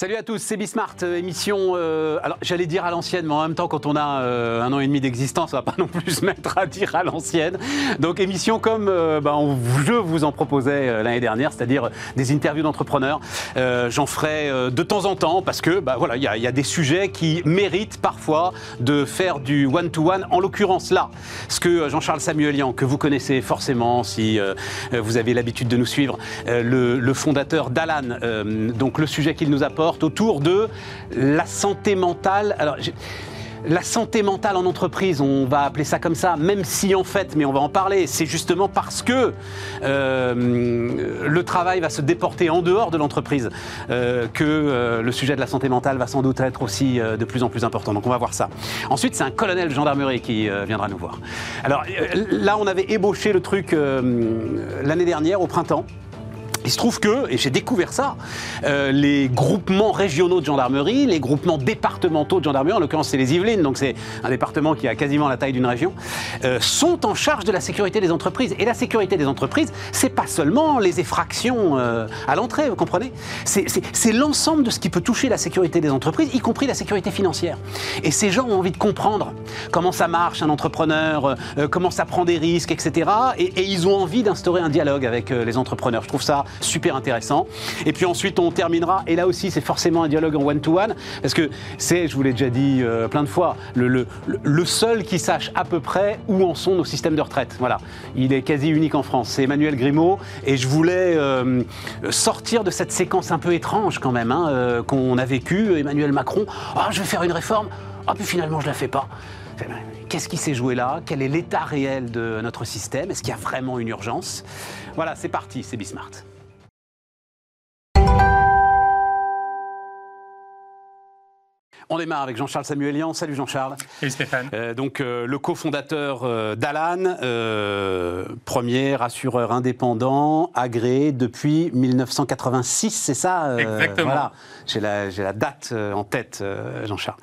Salut à tous, c'est Bismart, euh, émission, euh, alors j'allais dire à l'ancienne, mais en même temps quand on a euh, un an et demi d'existence, on va pas non plus se mettre à dire à l'ancienne. Donc émission comme bah, je vous en proposais l'année dernière, c'est-à-dire des interviews d'entrepreneurs. J'en ferai de temps en temps parce que bah, voilà, il y, a des sujets qui méritent parfois de faire du one-to-one, en l'occurrence là, ce que Jean-Charles Samuelian, que vous connaissez forcément si vous avez l'habitude de nous suivre, le, le fondateur d'Alan, donc le sujet qu'il nous apporte, autour de la santé mentale. Alors, la santé mentale en entreprise, on va appeler ça comme ça, même si en fait, mais on va en parler, c'est justement parce que euh, le travail va se déporter en dehors de l'entreprise euh, que euh, le sujet de la santé mentale va sans doute être aussi de plus en plus important. Donc on va voir ça. Ensuite, c'est un colonel de gendarmerie qui viendra nous voir. Alors là, on avait ébauché le truc l'année dernière, au printemps. Il se trouve que, et j'ai découvert ça, euh, les groupements régionaux de gendarmerie, les groupements départementaux de gendarmerie, en l'occurrence c'est les Yvelines, donc c'est un département qui a quasiment la taille d'une région, euh, sont en charge de la sécurité des entreprises. Et la sécurité des entreprises, c'est pas seulement les effractions euh, à l'entrée, vous comprenez? C'est l'ensemble de ce qui peut toucher la sécurité des entreprises, y compris la sécurité financière. Et ces gens ont envie de comprendre comment ça marche un entrepreneur, comment ça prend des risques, etc. Et, et ils ont envie d'instaurer un dialogue avec les entrepreneurs. Je trouve ça super intéressant. Et puis ensuite, on terminera, et là aussi, c'est forcément un dialogue en one-to-one, parce que c'est, je vous l'ai déjà dit euh, plein de fois, le, seul qui sache à peu près où en sont nos systèmes de retraite. Voilà. Il est quasi unique en France. C'est Emmanuel Grimaud, et je voulais euh, sortir de cette séquence un peu étrange quand même, hein, euh, qu'on a vécue. Emmanuel Macron, ah, je vais faire une réforme, ah, puis finalement, je la fais pas. Qu'est-ce qui s'est joué là? Quel est l'état réel de notre système? Est-ce qu'il y a vraiment une urgence? Voilà, c'est parti, c'est Bismart. On démarre avec Jean-Charles Samuelian. Salut Jean-Charles. Salut Stéphane. Euh, donc euh, le cofondateur euh, d'Alan, premier assureur indépendant, agréé depuis 1986, c'est ça Exactement. Voilà, j'ai la, la, date en tête, Jean-Charles.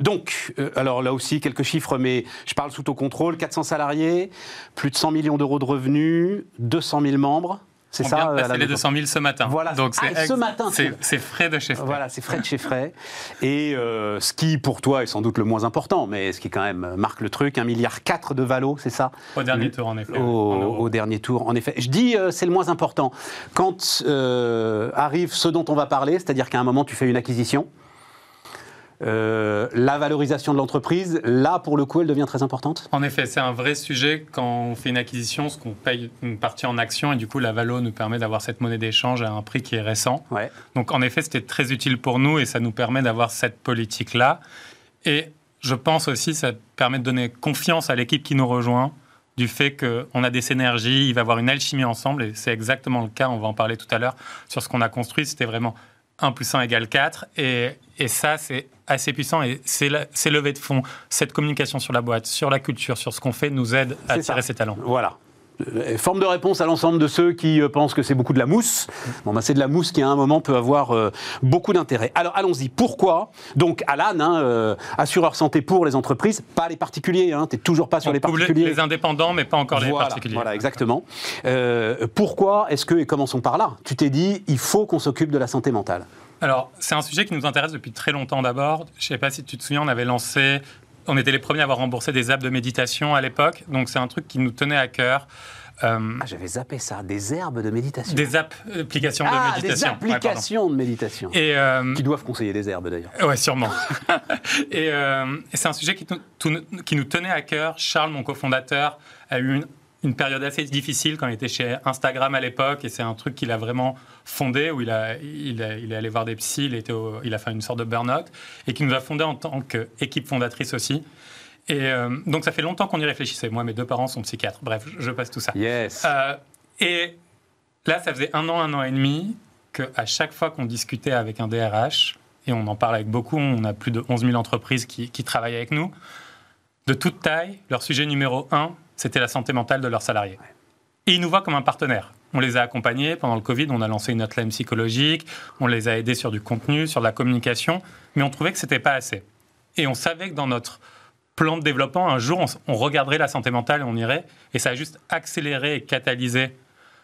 donc, alors là aussi, quelques chiffres, mais je parle sous ton contrôle. 400 salariés, plus de 100 millions d'euros de revenus, 200 000 membres. C'est ça. Vient de les 200 000 ce matin. Voilà. Donc c'est ah, ce matin. C'est frais de chez frais. Voilà, c'est frais de chez frais. Et euh, ce qui pour toi est sans doute le moins important, mais ce qui quand même marque le truc, 1,4 milliard de valo, c'est ça? Au dernier tour en effet. Au, dernier tour en effet. Je dis euh, c'est le moins important. Quand euh, arrive ce dont on va parler, c'est-à-dire qu'à un moment tu fais une acquisition. Euh, la valorisation de l'entreprise, là, pour le coup, elle devient très importante? En effet, c'est un vrai sujet. Quand on fait une acquisition, ce qu'on paye une partie en actions, et du coup, la valo nous permet d'avoir cette monnaie d'échange à un prix qui est récent. Donc, en effet, c'était très utile pour nous et ça nous permet d'avoir cette politique-là. Et je pense aussi, ça permet de donner confiance à l'équipe qui nous rejoint du fait qu'on a des synergies, il va y avoir une alchimie ensemble, et c'est exactement le cas, on va en parler tout à l'heure, sur ce qu'on a construit, c'était vraiment 1 plus 1 égale 4, et, et ça, c'est assez puissant et ces levées de fonds, cette communication sur la boîte, sur la culture, sur ce qu'on fait, nous aide à attirer ces talents. Voilà. Euh, forme de réponse à l'ensemble de ceux qui euh, pensent que c'est beaucoup de la mousse. Bon, bah, c'est de la mousse qui à un moment peut avoir euh, beaucoup d'intérêt. Alors allons-y. Pourquoi? Donc Alan, hein, assureur santé pour les entreprises, pas les particuliers. Hein, tu n'es toujours pas sur les particuliers. Les indépendants, mais pas encore les particuliers. Voilà, exactement. pourquoi est-ce que, et commençons par là, tu t'es dit, il faut qu'on s'occupe de la santé mentale? Alors, c'est un sujet qui nous intéresse depuis très longtemps d'abord. Je ne sais pas si tu te souviens, on avait lancé, on était les premiers à avoir remboursé des apps de méditation à l'époque. Donc, c'est un truc qui nous tenait à cœur. Euh, ah, j'avais zappé ça, des herbes de méditation. Des applications de ah, méditation. Des applications de méditation. Et euh, Qui doivent conseiller des herbes d'ailleurs. Oui, sûrement. Euh, et, c'est un sujet qui, qui, nous tenait à cœur. Charles, mon cofondateur, a eu une une période assez difficile quand il était chez Instagram à l'époque, et c'est un truc qu'il a vraiment fondé, où il, a, il, est allé voir des psys, il, était il a fait une sorte de burn-out, et qui nous a fondé en tant qu'équipe fondatrice aussi. Et euh, donc ça fait longtemps qu'on y réfléchissait. Moi, mes deux parents sont psychiatres. Bref, je passe tout ça. Yes. Euh, et là, ça faisait un an, un an et demi, qu'à chaque fois qu'on discutait avec un DRH, et on en parle avec beaucoup, on a plus de 11 000 entreprises qui, qui travaillent avec nous, de toute taille, leur sujet numéro un, c'était la santé mentale de leurs salariés. Et ils nous voient comme un partenaire. On les a accompagnés pendant le Covid, on a lancé une hotline psychologique, on les a aidés sur du contenu, sur de la communication, mais on trouvait que ce n'était pas assez. Et on savait que dans notre plan de développement, un jour, on, regarderait la santé mentale et on irait, et ça a juste accéléré et catalysé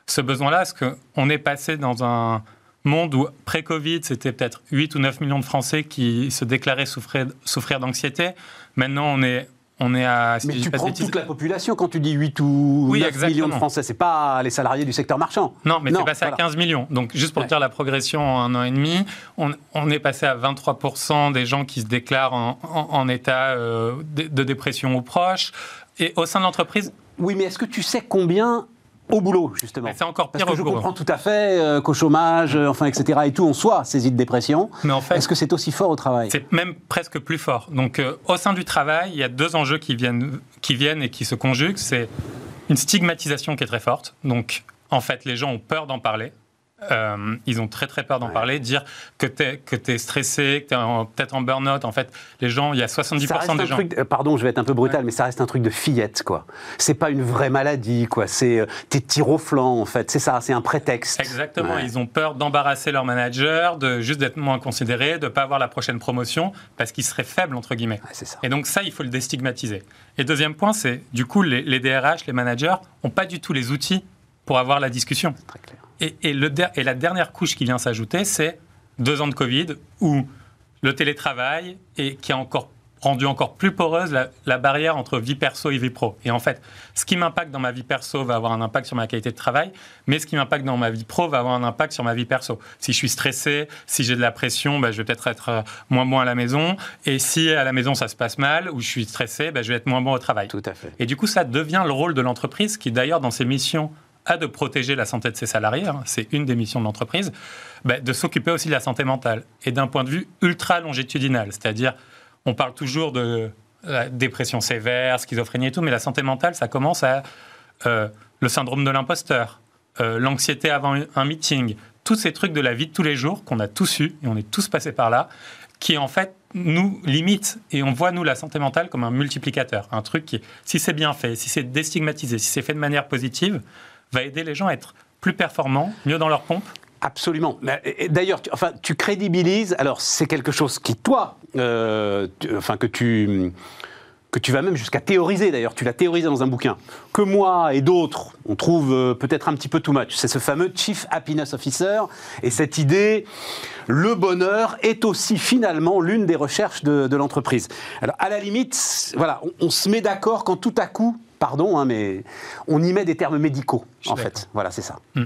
ce besoin-là, parce qu'on est passé dans un monde où, pré-Covid, c'était peut-être 8 ou 9 millions de Français qui se déclaraient souffrir, souffrir d'anxiété. Maintenant, on est on est à. Mais tu prends toute la population quand tu dis 8 ou 9 millions de Français. C'est pas les salariés du secteur marchand. Non, mais c'est passé à 15 millions. Donc, juste pour dire la progression en un an et demi, on, est passé à 23% des gens qui se déclarent en, état euh, de, dépression ou proche. Et au sein de l'entreprise. Oui, mais est-ce que tu sais combien au boulot, justement. C'est encore pire Parce que je comprends tout à fait euh, qu'au chômage, euh, enfin, etc. et tout, on soit saisi de dépression. Mais en fait, est-ce que c'est aussi fort au travail? C'est même presque plus fort. Donc, euh, au sein du travail, il y a deux enjeux qui viennent, qui viennent et qui se conjuguent. C'est une stigmatisation qui est très forte. Donc, en fait, les gens ont peur d'en parler. Euh, ils ont très très peur d'en parler, dire que tu es, que es stressé, que tu es peut-être en burn-out. En fait, les gens, il y a 70% des gens. Truc, pardon, je vais être un peu brutal, mais ça reste un truc de fillette, quoi. C'est pas une vraie maladie, quoi. C'est euh, tes tirs au flanc, en fait. C'est ça, c'est un prétexte. Exactement. Ils ont peur d'embarrasser leur manager, de juste d'être moins considérés, de pas avoir la prochaine promotion, parce qu'ils seraient faibles, entre guillemets. Ça. Et donc, ça, il faut le déstigmatiser. Et deuxième point, c'est du coup, les, les DRH, les managers, ont pas du tout les outils pour avoir la discussion. Très clair. Et, le et la dernière couche qui vient s'ajouter, c'est deux ans de Covid où le télétravail et qui a encore rendu encore plus poreuse la, barrière entre vie perso et vie pro. Et en fait, ce qui m'impacte dans ma vie perso va avoir un impact sur ma qualité de travail, mais ce qui m'impacte dans ma vie pro va avoir un impact sur ma vie perso. Si je suis stressé, si j'ai de la pression, bah, je vais peut-être être euh, moins bon à la maison. Et si à la maison ça se passe mal ou je suis stressé, bah, je vais être moins bon au travail. Tout à fait. Et du coup, ça devient le rôle de l'entreprise qui, d'ailleurs, dans ses missions a de protéger la santé de ses salariés, hein, c'est une des missions de l'entreprise, bah, de s'occuper aussi de la santé mentale. Et d'un point de vue ultra longitudinal, c'est-à-dire, on parle toujours de la dépression sévère, schizophrénie et tout, mais la santé mentale, ça commence à euh, le syndrome de l'imposteur, euh, l'anxiété avant un meeting, tous ces trucs de la vie de tous les jours qu'on a tous eu et on est tous passés par là, qui en fait nous limitent et on voit nous la santé mentale comme un multiplicateur, un truc qui, si c'est bien fait, si c'est déstigmatisé, si c'est fait de manière positive, va aider les gens à être plus performants, mieux dans leur pompe Absolument. D'ailleurs, tu, enfin, tu crédibilises. Alors, c'est quelque chose qui, toi, euh, enfin, que tu que tu vas même jusqu'à théoriser d'ailleurs, tu l'as théorisé dans un bouquin, que moi et d'autres, on trouve euh, peut-être un petit peu too much. C'est ce fameux Chief Happiness Officer et cette idée, le bonheur est aussi finalement l'une des recherches de, l'entreprise. Alors à la limite, voilà, on se met d'accord quand tout à coup pardon, hein, mais on y met des termes médicaux, en fait. Voilà, c'est ça. Hmm.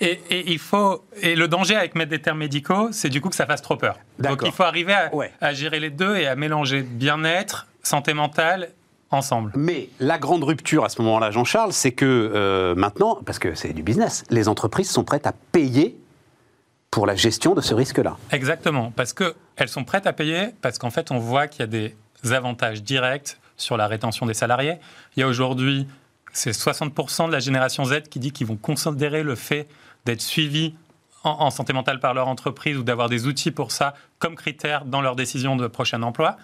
Et, il faut, et le danger avec mettre des termes médicaux, c'est du coup que ça fasse trop peur. Donc il faut arriver à, gérer les deux et à mélanger bien-être, santé mentale ensemble. Mais la grande rupture à ce moment-là, Jean-Charles, c'est que euh, maintenant, parce que c'est du business, les entreprises sont prêtes à payer pour la gestion de ce risque-là. Exactement, parce qu'elles sont prêtes à payer, parce qu'en fait, on voit qu'il y a des avantages directs sur la rétention des salariés. Il y a aujourd'hui, c'est 60% de la génération Z qui dit qu'ils vont considérer le fait d'être suivis en, santé mentale par leur entreprise ou d'avoir des outils pour ça comme critère dans leur décision de prochain emploi.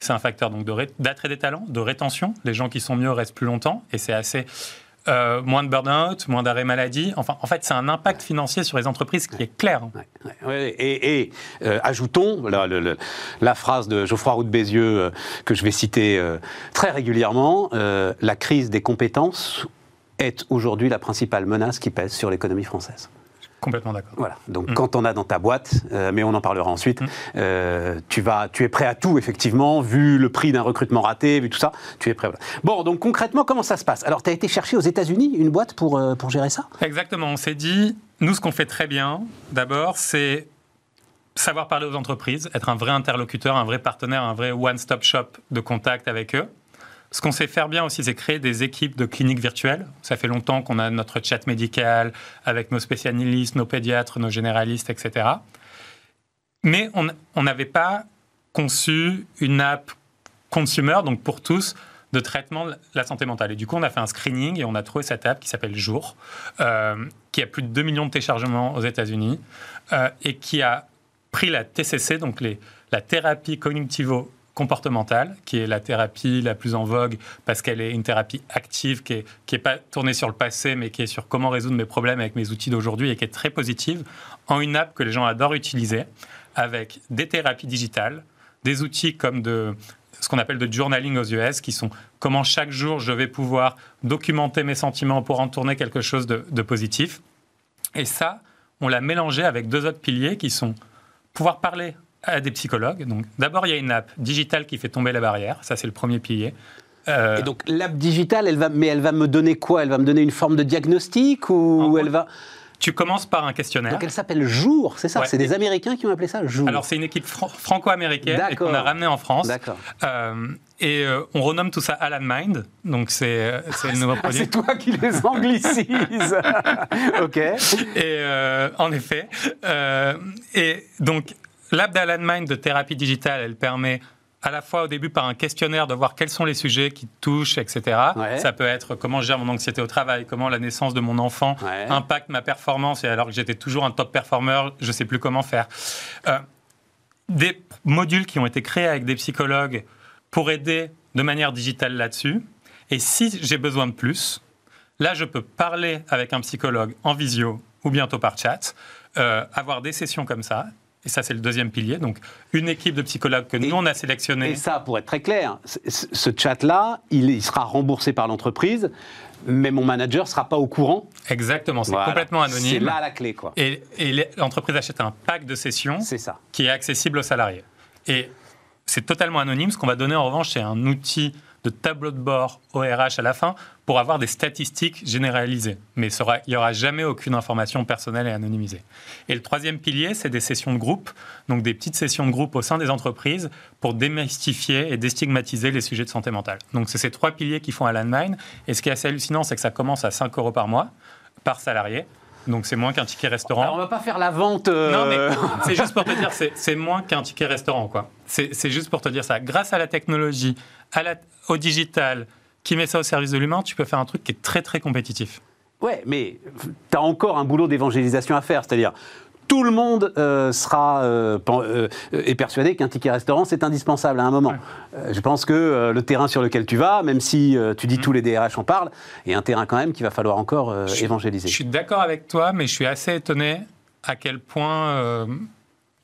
C'est un facteur donc d'attrait des talents, de rétention. Les gens qui sont mieux restent plus longtemps et c'est assez euh, moins de burn-out, moins d'arrêt maladie. Enfin, en fait, c'est un impact financier sur les entreprises qui est clair. et, euh, ajoutons la phrase de Geoffroy Roux de Bézieux euh, que je vais citer très régulièrement la crise des compétences est aujourd'hui la principale menace qui pèse sur l'économie française. Complètement d'accord. Voilà. Donc, mm. quand on a dans ta boîte, euh, mais on en parlera ensuite, mm. euh, tu, vas, tu es prêt à tout, effectivement, vu le prix d'un recrutement raté, vu tout ça, tu es prêt. Bon, donc concrètement, comment ça se passe? Alors, tu as été chercher aux États-Unis une boîte pour, euh, pour gérer ça? Exactement. On s'est dit, nous, ce qu'on fait très bien, d'abord, c'est savoir parler aux entreprises, être un vrai interlocuteur, un vrai partenaire, un vrai one-stop shop de contact avec eux. Ce qu'on sait faire bien aussi, c'est créer des équipes de cliniques virtuelles. Ça fait longtemps qu'on a notre chat médical avec nos spécialistes, nos pédiatres, nos généralistes, etc. Mais on n'avait pas conçu une app consumer, donc pour tous, de traitement de la santé mentale. Et du coup, on a fait un screening et on a trouvé cette app qui s'appelle Jour, euh, qui a plus de 2 millions de téléchargements aux États-Unis euh, et qui a pris la TCC, donc la thérapie cognitivo comportementale, qui est la thérapie la plus en vogue parce qu'elle est une thérapie active, qui n'est qui est pas tournée sur le passé, mais qui est sur comment résoudre mes problèmes avec mes outils d'aujourd'hui et qui est très positive, en une app que les gens adorent utiliser, avec des thérapies digitales, des outils comme de ce qu'on appelle de journaling aux US, qui sont comment chaque jour je vais pouvoir documenter mes sentiments pour en tourner quelque chose de, de positif. Et ça, on l'a mélangé avec deux autres piliers qui sont pouvoir parler à des psychologues. Donc, d'abord, il y a une app digitale qui fait tomber la barrière. Ça, c'est le premier pilier. Euh, et donc, l'app digitale, elle va, mais elle va me donner quoi? Elle va me donner une forme de diagnostic ou elle va tu commences par un questionnaire. Donc elle s'appelle Jour, c'est ça? C'est des Américains qui ont appelé ça Jour. Alors c'est une équipe franco-américaine qu'on a ramenée en France. D'accord. Euh, et euh, on renomme tout ça Alan Mind. Donc c'est le nouveau ah, produit. c'est toi qui les anglicises. ok. Et en effet. et donc l'app d'Alan Mind de thérapie digitale, elle permet à la fois au début par un questionnaire de voir quels sont les sujets qui touchent, etc. Ça peut être comment je gère mon anxiété au travail, comment la naissance de mon enfant impacte ma performance, et alors que j'étais toujours un top performer, je ne sais plus comment faire. Euh, des modules qui ont été créés avec des psychologues pour aider de manière digitale là-dessus. Et si j'ai besoin de plus, là, je peux parler avec un psychologue en visio ou bientôt par chat, euh, avoir des sessions comme ça, et ça, c'est le deuxième pilier. Donc, une équipe de psychologues que nous, on a sélectionné. Et ça, pour être très clair, ce chat-là, il, sera remboursé par l'entreprise, mais mon manager ne sera pas au courant. Exactement, c'est complètement anonyme. C'est là la clé, quoi. Et, l'entreprise achète un pack de sessions ça. qui est accessible aux salariés. Et c'est totalement anonyme. Ce qu'on va donner, en revanche, c'est un outil de tableau de bord ORH à la fin pour avoir des statistiques généralisées. Mais il n'y aura jamais aucune information personnelle et anonymisée. Et le troisième pilier, c'est des sessions de groupe, donc des petites sessions de groupe au sein des entreprises pour démystifier et déstigmatiser les sujets de santé mentale. Donc c'est ces trois piliers qui font à Landmine. Et ce qui est assez hallucinant, c'est que ça commence à 5 euros par mois, par salarié. Donc c'est moins qu'un ticket restaurant. Alors on va pas faire la vente. Euh, non, mais c'est juste pour te dire, c'est moins qu'un ticket restaurant, quoi. C'est juste pour te dire ça. Grâce à la technologie, à la, au digital, qui met ça au service de l'humain, tu peux faire un truc qui est très très compétitif. Ouais, mais tu as encore un boulot d'évangélisation à faire, c'est-à-dire tout le monde euh, sera euh, euh, est persuadé qu'un ticket restaurant c'est indispensable à un moment. je pense que le terrain sur lequel tu vas, même si tu dis mm. tous les DRH en parlent, est un terrain quand même qu'il va falloir encore évangéliser. Je suis d'accord avec toi, mais je suis assez étonné à quel point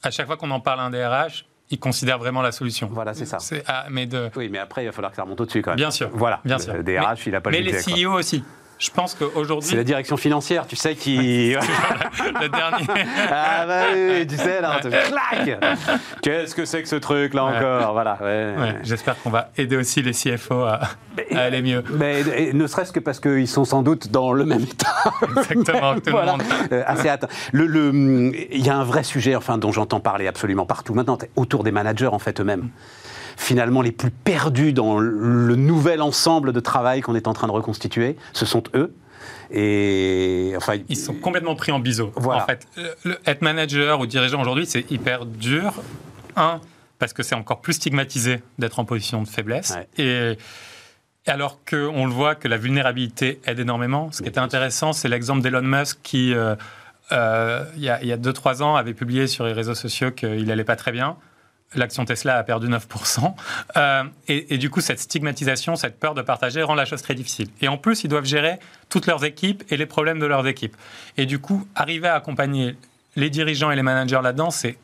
à chaque fois qu'on en parle à un DRH, il considère vraiment la solution. Voilà, c'est ça. Ah, mais de... Oui, mais après, il va falloir que ça remonte au-dessus quand même. Bien sûr. Voilà. Bien sûr. Le DRH, il a pas le Mais les CEO aussi. Je pense qu'aujourd'hui. C'est la direction financière, tu sais, qui. le dernier. ah, bah oui, tu sais, là, on te claque Qu'est-ce que c'est que ce truc, là encore? Voilà. Ouais. J'espère qu'on va aider aussi les CFO à, aller mieux. Mais ne serait-ce que parce qu'ils sont sans doute dans le même état. Exactement, tout le monde. Euh, assez atteint. Le, il y a un vrai sujet, enfin, dont j'entends parler absolument partout maintenant, autour des managers, en fait, eux-mêmes finalement les plus perdus dans le nouvel ensemble de travail qu'on est en train de reconstituer, ce sont eux. Et enfin, ils sont complètement pris en biseau. En fait, être manager ou dirigeant aujourd'hui, c'est hyper dur. Un, parce que c'est encore plus stigmatisé d'être en position de faiblesse. Et alors qu'on le voit que la vulnérabilité aide énormément. Ce qui était intéressant, c'est l'exemple d'Elon Musk qui, euh, euh, il y a 2-3 ans, avait publié sur les réseaux sociaux qu'il n'allait pas très bien l'action Tesla a perdu 9%. Euh, et, du coup, cette stigmatisation, cette peur de partager rend la chose très difficile. Et en plus, ils doivent gérer toutes leurs équipes et les problèmes de leurs équipes. Et du coup, arriver à accompagner les dirigeants et les managers là-dedans, c'est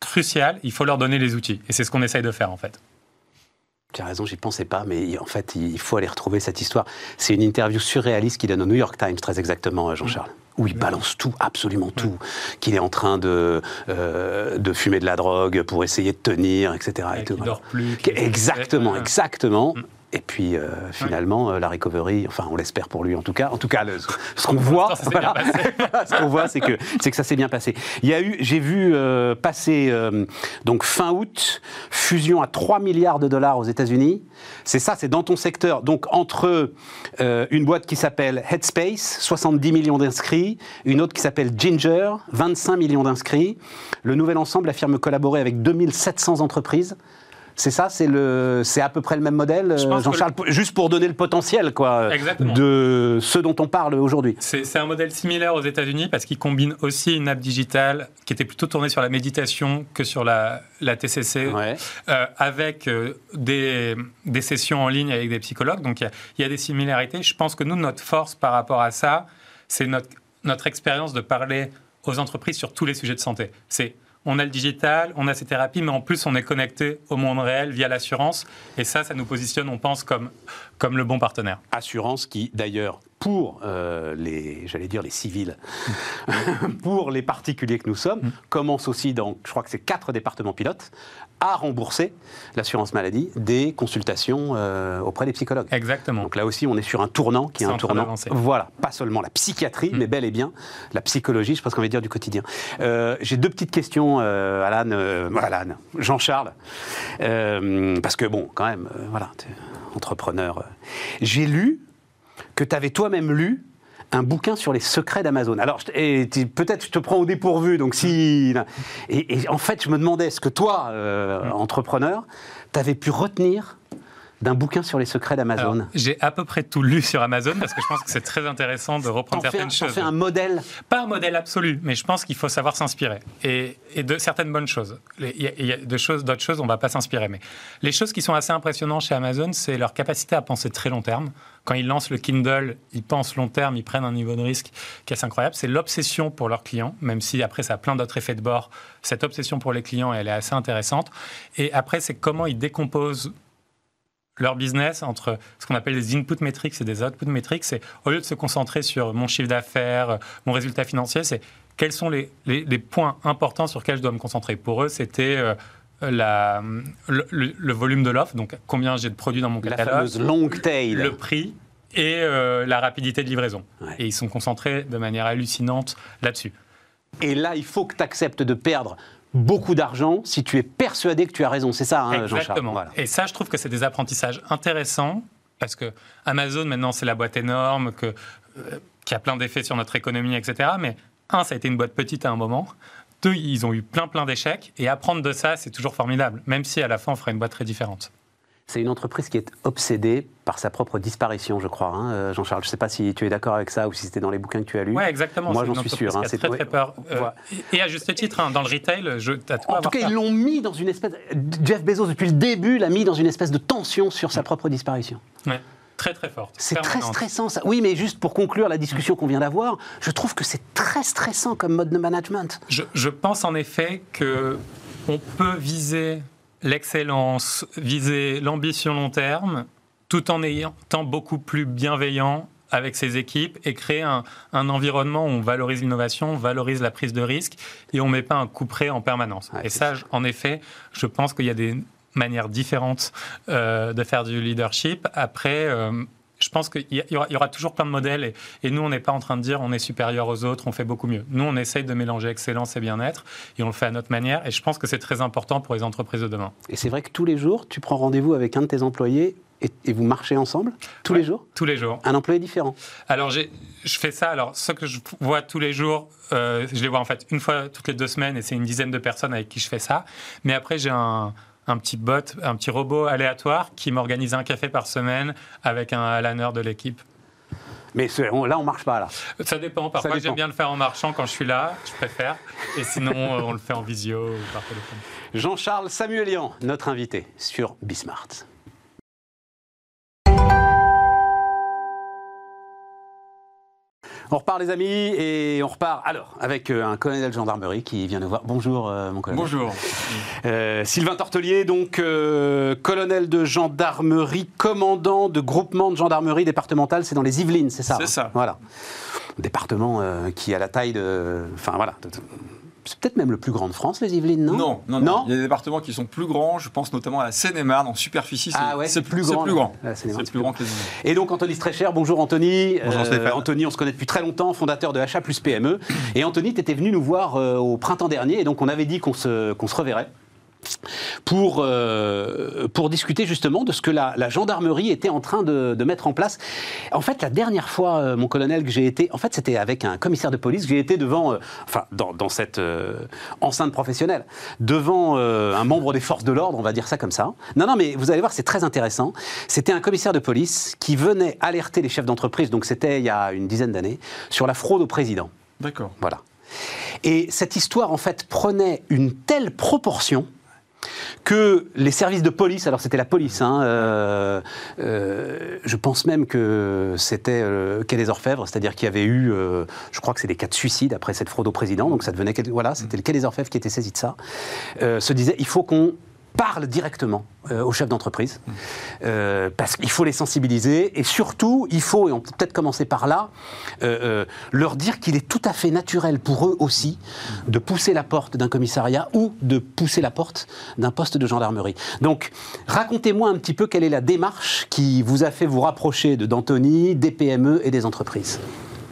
crucial. Il faut leur donner les outils. Et c'est ce qu'on essaye de faire, en fait. Tu as raison, j'y pensais pas, mais en fait, il faut aller retrouver cette histoire. C'est une interview surréaliste qu'il donne au New York Times, très exactement, Jean-Charles où il balance tout, absolument tout, qu'il est en train de, euh, de fumer de la drogue pour essayer de tenir, etc. Et, et dort plus. Exactement, exactement. Et puis euh, finalement, euh, la recovery, enfin on l'espère pour lui en tout cas. En tout cas, ce qu'on voit, ce qu'on voit, c'est que c'est que ça s'est bien passé. Il y a eu, j'ai vu euh, passer donc fin août, fusion à 3 milliards de dollars aux États-Unis. C'est ça, c'est dans ton secteur. Donc entre une boîte qui s'appelle Headspace, 70 millions d'inscrits, une autre qui s'appelle Ginger, 25 millions d'inscrits. Le nouvel ensemble affirme collaborer avec 2700 entreprises. C'est ça, c'est le, c'est à peu près le même modèle, Jean-Charles, juste pour donner le potentiel, quoi, de ce dont on parle aujourd'hui. C'est un modèle similaire aux États-Unis parce qu'il combine aussi une app digitale qui était plutôt tournée sur la méditation que sur la, la TCC, euh, avec euh, des, des, sessions en ligne avec des psychologues. Donc il y, y, a des similarités. Je pense que nous, notre force par rapport à ça, c'est notre, notre expérience de parler aux entreprises sur tous les sujets de santé. C'est on a le digital, on a ces thérapies, mais en plus on est connecté au monde réel via l'assurance. Et ça, ça nous positionne, on pense, comme, comme le bon partenaire. Assurance qui, d'ailleurs, pour euh, les, j'allais dire les civils, pour les particuliers que nous sommes, mm. commence aussi dans, je crois que c'est quatre départements pilotes, à rembourser l'assurance maladie des consultations euh, auprès des psychologues. Exactement. Donc là aussi, on est sur un tournant qui est, un tournant. Voilà, pas seulement la psychiatrie, mm. mais bel et bien la psychologie, je pense qu'on va dire du quotidien. Euh, j'ai deux petites questions, Alan, Alan Jean-Charles, parce que bon, quand même, voilà, entrepreneur. J'ai lu que tu avais toi-même lu un bouquin sur les secrets d'Amazon. Alors, peut-être je te prends au dépourvu, donc si. Et, en fait, je me demandais, est-ce que toi, euh, entrepreneur, tu avais pu retenir d'un bouquin sur les secrets d'Amazon J'ai à peu près tout lu sur Amazon parce que je pense que c'est très intéressant de reprendre certaines choses. fait un modèle Pas un modèle absolu, mais je pense qu'il faut savoir s'inspirer et, de certaines bonnes choses. Il y a, de choses, d'autres choses, on ne va pas s'inspirer. Mais les choses qui sont assez impressionnantes chez Amazon, c'est leur capacité à penser très long terme. Quand ils lancent le Kindle, ils pensent long terme, ils prennent un niveau de risque qui est assez incroyable. C'est l'obsession pour leurs clients, même si après ça a plein d'autres effets de bord. Cette obsession pour les clients, elle est assez intéressante. Et après, c'est comment ils décomposent leur business entre ce qu'on appelle des input metrics et des output metrics. C'est au lieu de se concentrer sur mon chiffre d'affaires, mon résultat financier, c'est quels sont les, points importants sur lesquels je dois me concentrer. Pour eux, c'était euh, la, le, volume de l'offre, donc combien j'ai de produits dans mon catalogue, la fameuse long tail, le prix et euh, la rapidité de livraison. Et ils sont concentrés de manière hallucinante là-dessus. Et là, il faut que tu acceptes de perdre beaucoup d'argent si tu es persuadé que tu as raison. C'est ça, hein, Jean-Charles. Et ça, je trouve que c'est des apprentissages intéressants parce que Amazon, maintenant, c'est la boîte énorme que, euh, qui a plein d'effets sur notre économie, etc. Mais un, ça a été une boîte petite à un moment. Deux, ils ont eu plein, plein d'échecs. Et apprendre de ça, c'est toujours formidable, même si à la fin, on fera une boîte très différente. C'est une entreprise qui est obsédée par sa propre disparition, je crois, hein, euh, Jean-Charles. Je ne sais pas si tu es d'accord avec ça ou si c'était dans les bouquins que tu as lus. Oui, exactement. Moi, j'en suis sûr. Hein, c'est très, très peur. Euh, et à juste titre, hein, dans le retail, je, En tout cas, ils l'ont mis dans une espèce. Jeff Bezos, depuis le début, l'a mis dans une espèce de tension sur sa propre disparition. Ouais. Très très forte. C'est très stressant ça. Oui, mais juste pour conclure la discussion qu'on vient d'avoir, je trouve que c'est très stressant comme mode de management. Je, je pense en effet que on peut viser l'excellence, viser l'ambition long terme, tout en étant beaucoup plus bienveillant avec ses équipes et créer un, environnement où on valorise l'innovation, on valorise la prise de risque et on ne met pas un coup près en permanence. et ça, en effet, je pense qu'il y a des manières différentes euh, de faire du leadership. Après, euh, je pense qu'il y, aura toujours plein de modèles et, nous, on n'est pas en train de dire on est supérieur aux autres, on fait beaucoup mieux. Nous, on essaye de mélanger excellence et bien-être et on le fait à notre manière et je pense que c'est très important pour les entreprises de demain. Et c'est vrai que tous les jours, tu prends rendez-vous avec un de tes employés et, vous marchez ensemble? Tous les jours? Tous les jours. Un employé différent? Alors, je fais ça. Alors, ce que je vois tous les jours, euh, je les vois en fait une fois toutes les deux semaines et c'est une dizaine de personnes avec qui je fais ça. Mais après, j'ai un un petit bot, un petit robot aléatoire qui m'organise un café par semaine avec un laneur de l'équipe. Mais là, on marche pas là. Ça dépend. Parfois, j'aime bien le faire en marchant quand je suis là, je préfère. Et sinon, euh, on le fait en visio ou par téléphone. Jean-Charles Samuelian, notre invité sur Bismart. On repart les amis et on repart alors avec euh, un colonel de gendarmerie qui vient nous voir. Bonjour euh, mon colonel. Bonjour. Euh, Sylvain Tortelier, donc colonel de gendarmerie, commandant de groupement de gendarmerie départementale, c'est dans les Yvelines, c'est ça C'est ça. Voilà. Département qui a la taille de... Enfin voilà, c'est peut-être même le plus grand de France, les Yvelines, non non, non non, Il y a des départements qui sont plus grands. Je pense notamment à la Seine-et-Marne. En superficie, c'est ah plus, grand. plus grand. C'est plus grand que les Et donc, Anthony Strecher, bonjour Anthony. Bonjour euh, Anthony, on se connaît depuis très longtemps, fondateur de Achat plus PME. Et Anthony, tu étais venu nous voir euh, au printemps dernier. Et donc, on avait dit qu'on se, qu'on se reverrait pour, euh, pour discuter justement de ce que la, gendarmerie était en train de, mettre en place. En fait, la dernière fois, euh, mon colonel, que j'ai été, en fait, c'était avec un commissaire de police, j'ai été devant, euh, enfin, dans, dans cette enceinte professionnelle, devant un membre des forces de l'ordre, on va dire ça comme ça. Non, non, mais vous allez voir, c'est très intéressant. C'était un commissaire de police qui venait alerter les chefs d'entreprise, donc c'était il y a une dizaine d'années, sur la fraude au président. D'accord. Voilà. Et cette histoire, en fait, prenait une telle proportion que les services de police, alors c'était la police, hein, euh, euh, je pense même que c'était euh, Quai des Orfèvres, c'est-à-dire qu'il y avait eu, je crois que c'est des cas de suicide après cette fraude au président, donc ça devenait, voilà, c'était le Quai des Orfèvres qui était saisi de ça, se disait il faut qu'on parle directement euh, aux chefs d'entreprise, euh, parce qu'il faut les sensibiliser, et surtout, il faut, et on peut peut-être commencer par là, euh, leur dire qu'il est tout à fait naturel pour eux aussi de pousser la porte d'un commissariat ou de pousser la porte d'un poste de gendarmerie. Donc, racontez-moi un petit peu quelle est la démarche qui vous a fait vous rapprocher de d'Antony, des PME et des entreprises.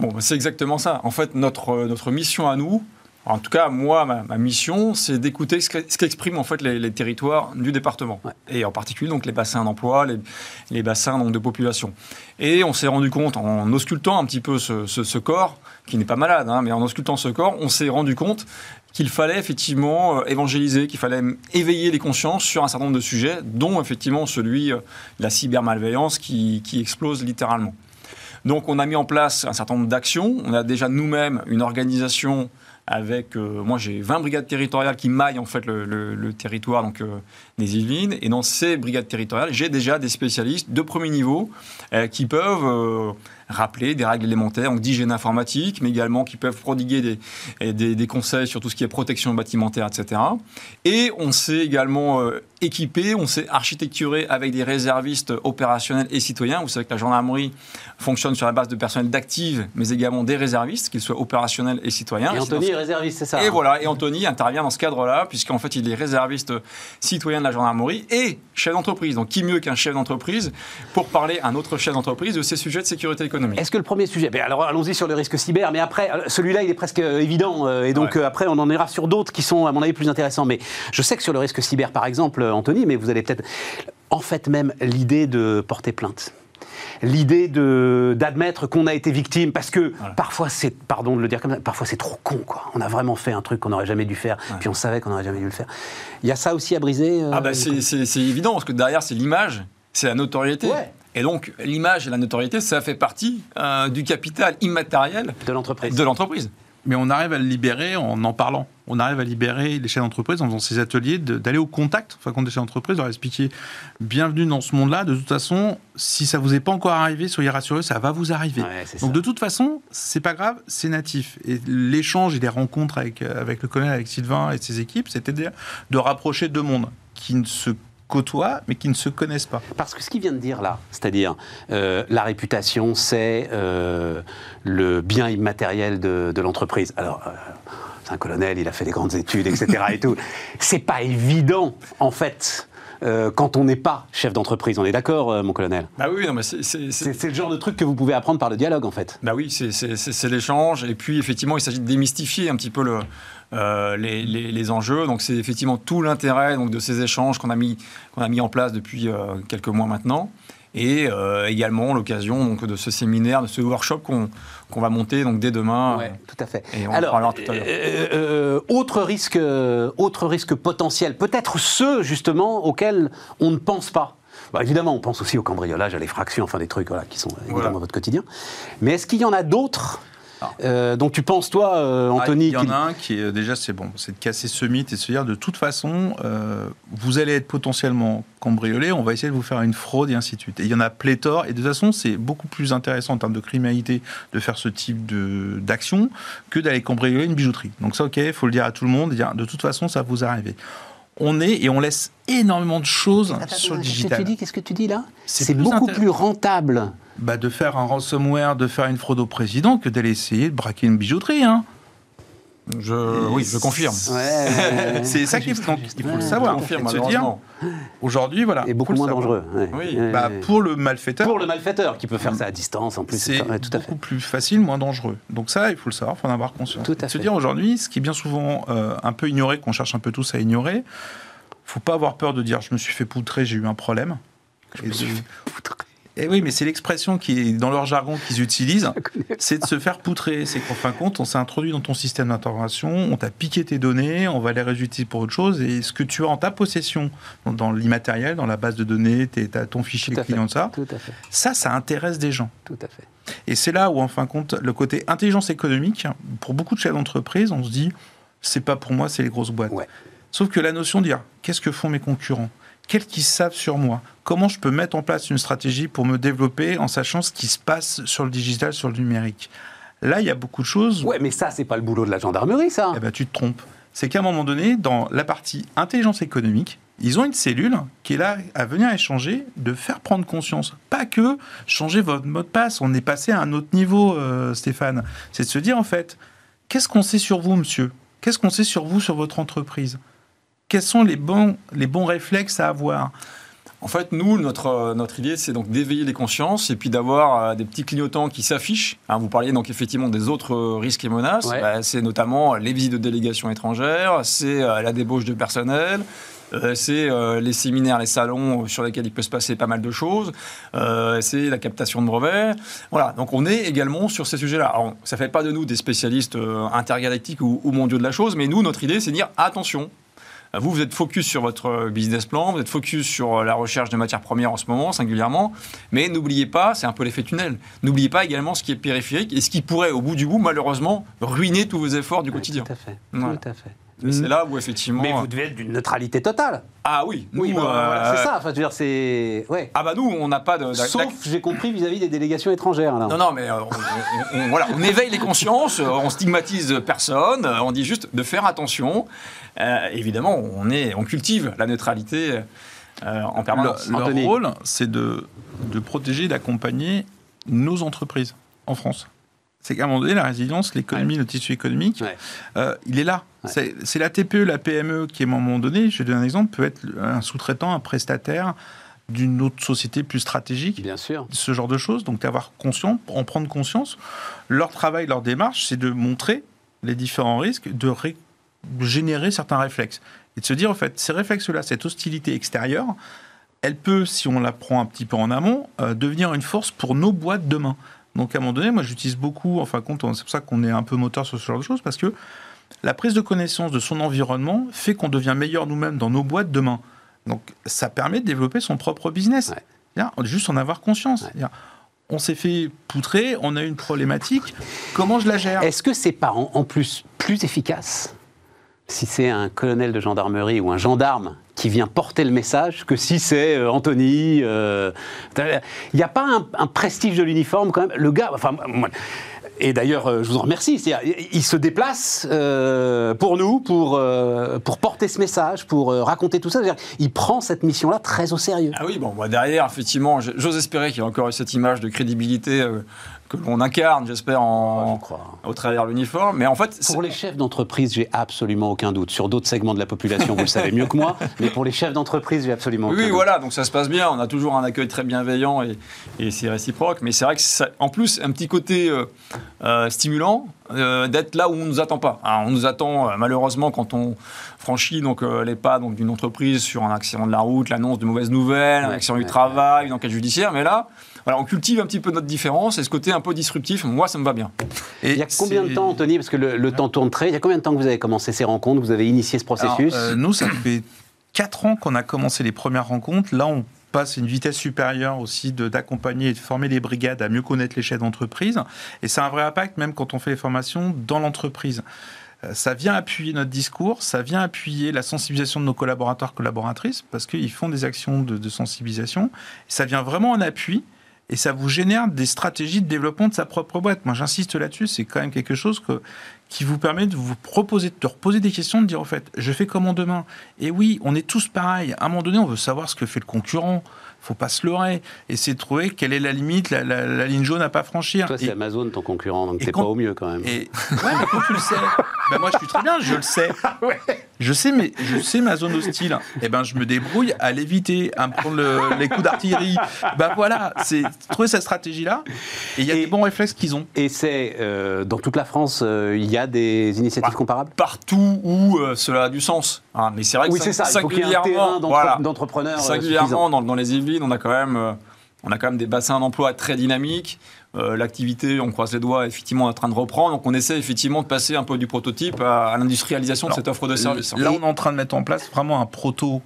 Bon, bah, c'est exactement ça. En fait, notre, notre mission à nous, en tout cas, moi, ma, mission, c'est d'écouter ce qu'expriment en fait les, territoires du département, et en particulier donc les bassins d'emploi, les, bassins donc, de population. Et on s'est rendu compte en auscultant un petit peu ce, corps, qui n'est pas malade, hein, mais en auscultant ce corps, on s'est rendu compte qu'il fallait effectivement euh, évangéliser, qu'il fallait éveiller les consciences sur un certain nombre de sujets, dont effectivement celui euh, de la cybermalveillance qui, qui explose littéralement. Donc on a mis en place un certain nombre d'actions. On a déjà nous-mêmes une organisation avec, euh, moi j'ai 20 brigades territoriales qui maillent en fait le, territoire donc, euh, des Yvelines. Et dans ces brigades territoriales, j'ai déjà des spécialistes de premier niveau euh, qui peuvent rappeler des règles élémentaires d'hygiène informatique, mais également qui peuvent prodiguer des, des, conseils sur tout ce qui est protection bâtimentaire, etc. Et on s'est également équipé, on s'est architecturé avec des réservistes opérationnels et citoyens. Vous savez que la gendarmerie fonctionne sur la base de personnel d'actifs, mais également des réservistes, qu'ils soient opérationnels et citoyens. Et Anthony est réserviste, c'est ça Et hein voilà, et Anthony intervient dans ce cadre-là, puisqu'en fait, il est réserviste citoyen de la gendarmerie et chef d'entreprise. Donc, qui mieux qu'un chef d'entreprise pour parler à un autre chef d'entreprise de ces sujets de sécurité économique Est-ce que le premier sujet, ben alors allons-y sur le risque cyber, mais après, euh, celui-là, il est presque euh, évident, euh, et donc après, on en ira sur d'autres qui sont, à mon avis, plus intéressants. Mais je sais que sur le risque cyber, par exemple, Anthony, mais vous allez peut-être. En fait, même l'idée de porter plainte l'idée d'admettre qu'on a été victime, parce que parfois c'est, pardon de le dire comme ça, parfois c'est trop con, quoi. On a vraiment fait un truc qu'on n'aurait jamais dû faire, puis on savait qu'on n'aurait jamais dû le faire. Il y a ça aussi à briser euh, Ah bah c'est évident, parce que derrière c'est l'image, c'est la notoriété. Et donc l'image et la notoriété, ça fait partie euh, du capital immatériel de l'entreprise. De l'entreprise mais on arrive à le libérer en en parlant. On arrive à libérer les chefs d'entreprise en faisant ces ateliers, d'aller au contact, enfin, quand des chefs d'entreprise, leur expliquer bienvenue dans ce monde-là. De toute façon, si ça vous est pas encore arrivé, soyez rassurés, ça va vous arriver. Donc de toute façon, c'est pas grave, c'est natif. Et l'échange et les rencontres avec, avec le colonel, avec Sylvain et ses équipes, c'était de rapprocher deux mondes qui ne se côtoient, mais qui ne se connaissent pas. Parce que ce qu'il vient de dire là, c'est-à-dire euh, la réputation, c'est euh, le bien immatériel de, l'entreprise. Alors, euh, c'est un colonel, il a fait des grandes études, etc. et tout. C'est pas évident, en fait. quand on n'est pas chef d'entreprise. On est d'accord, mon colonel? Bah oui, c'est le genre de truc que vous pouvez apprendre par le dialogue, en fait. Bah oui, c'est l'échange. Et puis, effectivement, il s'agit de démystifier un petit peu le, euh, les, enjeux. Donc c'est effectivement tout l'intérêt donc de ces échanges qu'on a mis qu'on a mis en place depuis euh, quelques mois maintenant. Et euh, également l'occasion donc de ce séminaire, de ce workshop qu'on qu'on va monter donc dès demain. Ouais, tout à fait. Et on Alors, tout à l'heure. autre risque, autre risque potentiel, peut-être ceux justement auxquels on ne pense pas. Bah, évidemment, on pense aussi au cambriolage, à l'effraction, enfin des trucs voilà, qui sont évidemment dans votre quotidien. Mais est-ce qu'il y en a d'autres euh, donc tu penses, toi, euh, ah, Anthony Il y en a un qui est déjà, c'est bon, c'est de casser ce mythe et de se dire de toute façon, euh, vous allez être potentiellement cambriolé, on va essayer de vous faire une fraude et ainsi de suite. Et il y en a pléthore, et de toute façon, c'est beaucoup plus intéressant en termes de criminalité de faire ce type d'action que d'aller cambrioler une bijouterie. Donc ça, ok, il faut le dire à tout le monde, dire, de toute façon, ça va vous arriver on est et on laisse énormément de choses sur le digital. Qu'est-ce que tu dis là C'est beaucoup plus rentable bah, de faire un ransomware, de faire une fraude au président, que d'aller essayer de braquer une bijouterie. Hein. Je, oui, je confirme. c'est ça qu'il faut, faut le savoir. Confirme, se dire, aujourd'hui, voilà. Et beaucoup moins dangereux. Oui. Bah, pour le malfaiteur. Pour le malfaiteur qui peut faire ça à distance en plus. C'est beaucoup plus facile, moins dangereux. Donc ça, il faut le savoir, il faut en avoir conscience. Tout à se dire aujourd'hui, ce qui est bien souvent euh, un peu ignoré, qu'on cherche un peu tous à ignorer, faut pas avoir peur de dire je me suis fait poutrer, j'ai eu un problème. Je me suis fait poutrer. Eh oui, mais c'est l'expression qui est dans leur jargon qu'ils utilisent, c'est de se faire poutrer. C'est qu'en fin de compte, on s'est introduit dans ton système d'intervention, on t'a piqué tes données, on va les réutiliser pour autre chose, et ce que tu as en ta possession, dans, l'immatériel, dans la base de données, as ton fichier client, de ça, ça, ça intéresse des gens. Tout à fait. Et c'est là où, en fin de compte, le côté intelligence économique, pour beaucoup de chefs d'entreprise, on se dit, c'est pas pour moi, c'est les grosses boîtes. Sauf que la notion de dire, qu'est-ce que font mes concurrents? Qu'est-ce qu'ils savent sur moi? Comment je peux mettre en place une stratégie pour me développer en sachant ce qui se passe sur le digital, sur le numérique? Là, il y a beaucoup de choses. Ouais, mais ça, c'est pas le boulot de la gendarmerie, ça. Eh ben, tu te trompes. C'est qu'à un moment donné, dans la partie intelligence économique, Ils ont une cellule qui est là à venir échanger, de faire prendre conscience. Pas que changer votre mot de passe. On est passé à un autre niveau, euh, Stéphane. C'est de se dire, en fait, qu'est-ce qu'on sait sur vous, monsieur? Qu'est-ce qu'on sait sur vous, sur votre entreprise? Quels sont les bons, les bons réflexes à avoir? En fait, nous, notre, notre idée, c'est donc d'éveiller les consciences et puis d'avoir euh, des petits clignotants qui s'affichent. Hein, vous parliez donc effectivement des autres risques et menaces. Bah, c'est notamment les visites de délégations étrangères, c'est euh, la débauche de personnel, euh, c'est les séminaires, les salons sur lesquels il peut se passer pas mal de choses, c'est la captation de brevets. Voilà, donc on est également sur ces sujets-là. Ça ne fait pas de nous des spécialistes intergalactiques ou, ou, mondiaux de la chose, mais nous, notre idée, c'est de dire attention, vous, vous êtes focus sur votre business plan, vous êtes focus sur la recherche de matières premières en ce moment, singulièrement, mais n'oubliez pas, c'est un peu l'effet tunnel, n'oubliez pas également ce qui est périphérique et ce qui pourrait, au bout du bout, malheureusement, ruiner tous vos efforts du quotidien. Tout à fait. Tout à fait. C'est là où effectivement. Mais vous devez être d'une neutralité totale. Ah oui. oui, bah, euh, c'est ça. Enfin, je veux dire, c'est. Ouais. Ah bah nous, on n'a pas de. Sauf, j'ai compris, vis-à-vis des délégations étrangères. Non, non, mais euh, on, voilà, on éveille les consciences, on stigmatise personne, on dit juste de faire attention. Euh, évidemment, on, est, on cultive la neutralité en permanence. Le, rôle, c'est de, de protéger et d'accompagner nos entreprises en France c'est qu'à un moment donné, la résilience, l'économie, le tissu économique, euh, il est là. C'est la TPE, la PME qui, à un moment donné, je vais donner un exemple, peut être un sous-traitant, un prestataire d'une autre société plus stratégique. Bien sûr. Ce genre de choses. Donc, d'avoir conscience, en prendre conscience. Leur travail, leur démarche, c'est de montrer les différents risques, de générer certains réflexes. Et de se dire, en fait, ces réflexes-là, cette hostilité extérieure, elle peut, si on la prend un petit peu en amont, euh, devenir une force pour nos boîtes demain. Donc à un moment donné, moi j'utilise beaucoup, enfin c'est pour ça qu'on est un peu moteur sur ce genre de choses, parce que la prise de connaissance de son environnement fait qu'on devient meilleur nous-mêmes dans nos boîtes demain. Donc ça permet de développer son propre business. Juste en avoir conscience. On s'est fait poutrer, on a une problématique, comment je la gère? Est-ce que c'est pas en plus plus efficace? Si c'est un colonel de gendarmerie ou un gendarme qui vient porter le message que si c'est euh, Anthony. Il euh, n'y a pas un, prestige de l'uniforme quand même. Le gars, enfin, et d'ailleurs, euh, je vous en remercie. Il se déplace pour nous, pour, pour porter ce message, pour raconter tout ça. Il prend cette mission-là très au sérieux. Ah oui, bon, moi derrière, effectivement, j'ose espérer qu'il y a encore cette image de crédibilité que l'on incarne, j'espère, en, au travers de l'uniforme. Mais en fait, pour les chefs d'entreprise, j'ai absolument aucun doute. Sur d'autres segments de la population, vous le savez mieux que moi, mais pour les chefs d'entreprise, j'ai absolument aucun oui, doute. Oui, voilà, donc ça se passe bien. On a toujours un accueil très bienveillant et, et c'est réciproque. Mais c'est vrai que, ça, en plus, un petit côté euh, euh, stimulant euh, d'être là où on ne nous attend pas. on nous attend malheureusement quand on franchit donc les pas donc d'une entreprise sur un accident de la route, l'annonce de mauvaises nouvelles, un accident du travail, une enquête judiciaire. Mais là on cultive un petit peu notre différence et ce côté un peu disruptif, moi, ça me va bien. Et il y a combien de temps, Anthony, parce que le, temps tourne très, il y a combien de temps que vous avez commencé ces rencontres, vous avez initié ce processus euh, Nous, ça fait 4 ans qu'on a commencé les premières rencontres. Là, on passe une vitesse supérieure aussi d'accompagner et de former les brigades à mieux connaître les chefs d'entreprise. Et c'est un vrai impact même quand on fait les formations dans l'entreprise. Euh, ça vient appuyer notre discours, ça vient appuyer la sensibilisation de nos collaborateurs, collaboratrices, parce qu'ils font des actions de, de sensibilisation. ça vient vraiment en appui et ça vous génère des stratégies de développement de sa propre boîte. Moi, j'insiste là-dessus, c'est quand même quelque chose que, qui vous permet de vous proposer, de reposer des questions, de dire, en fait, je fais comment demain? Et oui, on est tous pareils. À un moment donné, on veut savoir ce que fait le concurrent faut pas se leurrer. Essayer de trouver quelle est la limite, la, ligne jaune à pas franchir. Toi, c'est Amazon ton concurrent, donc t'es pas au mieux quand même. Et... Ouais, mais quand tu le sais, ben moi je suis très bien, je le sais. Je sais, mais je sais ma zone hostile. Et eh ben je me débrouille à l'éviter, à me prendre les coups d'artillerie. Ben voilà, c'est trouver cette stratégie-là. Et il y a des bons réflexes qu'ils ont. Et c'est euh, dans toute la France, euh, il y a des initiatives bah, comparables? Partout où euh, cela a du sens. Ah, mais c'est vrai que oui, c'est ça. Singulièrement, d'entrepreneurs. Singulièrement dans, dans les on a quand même, euh, on a quand même des bassins d'emploi très dynamiques. Euh, l'activité, on croise les doigts, effectivement, est en train de reprendre. Donc, on essaie effectivement de passer un peu du prototype à, l'industrialisation de cette offre de services. Là, on est en train de mettre en place vraiment un proto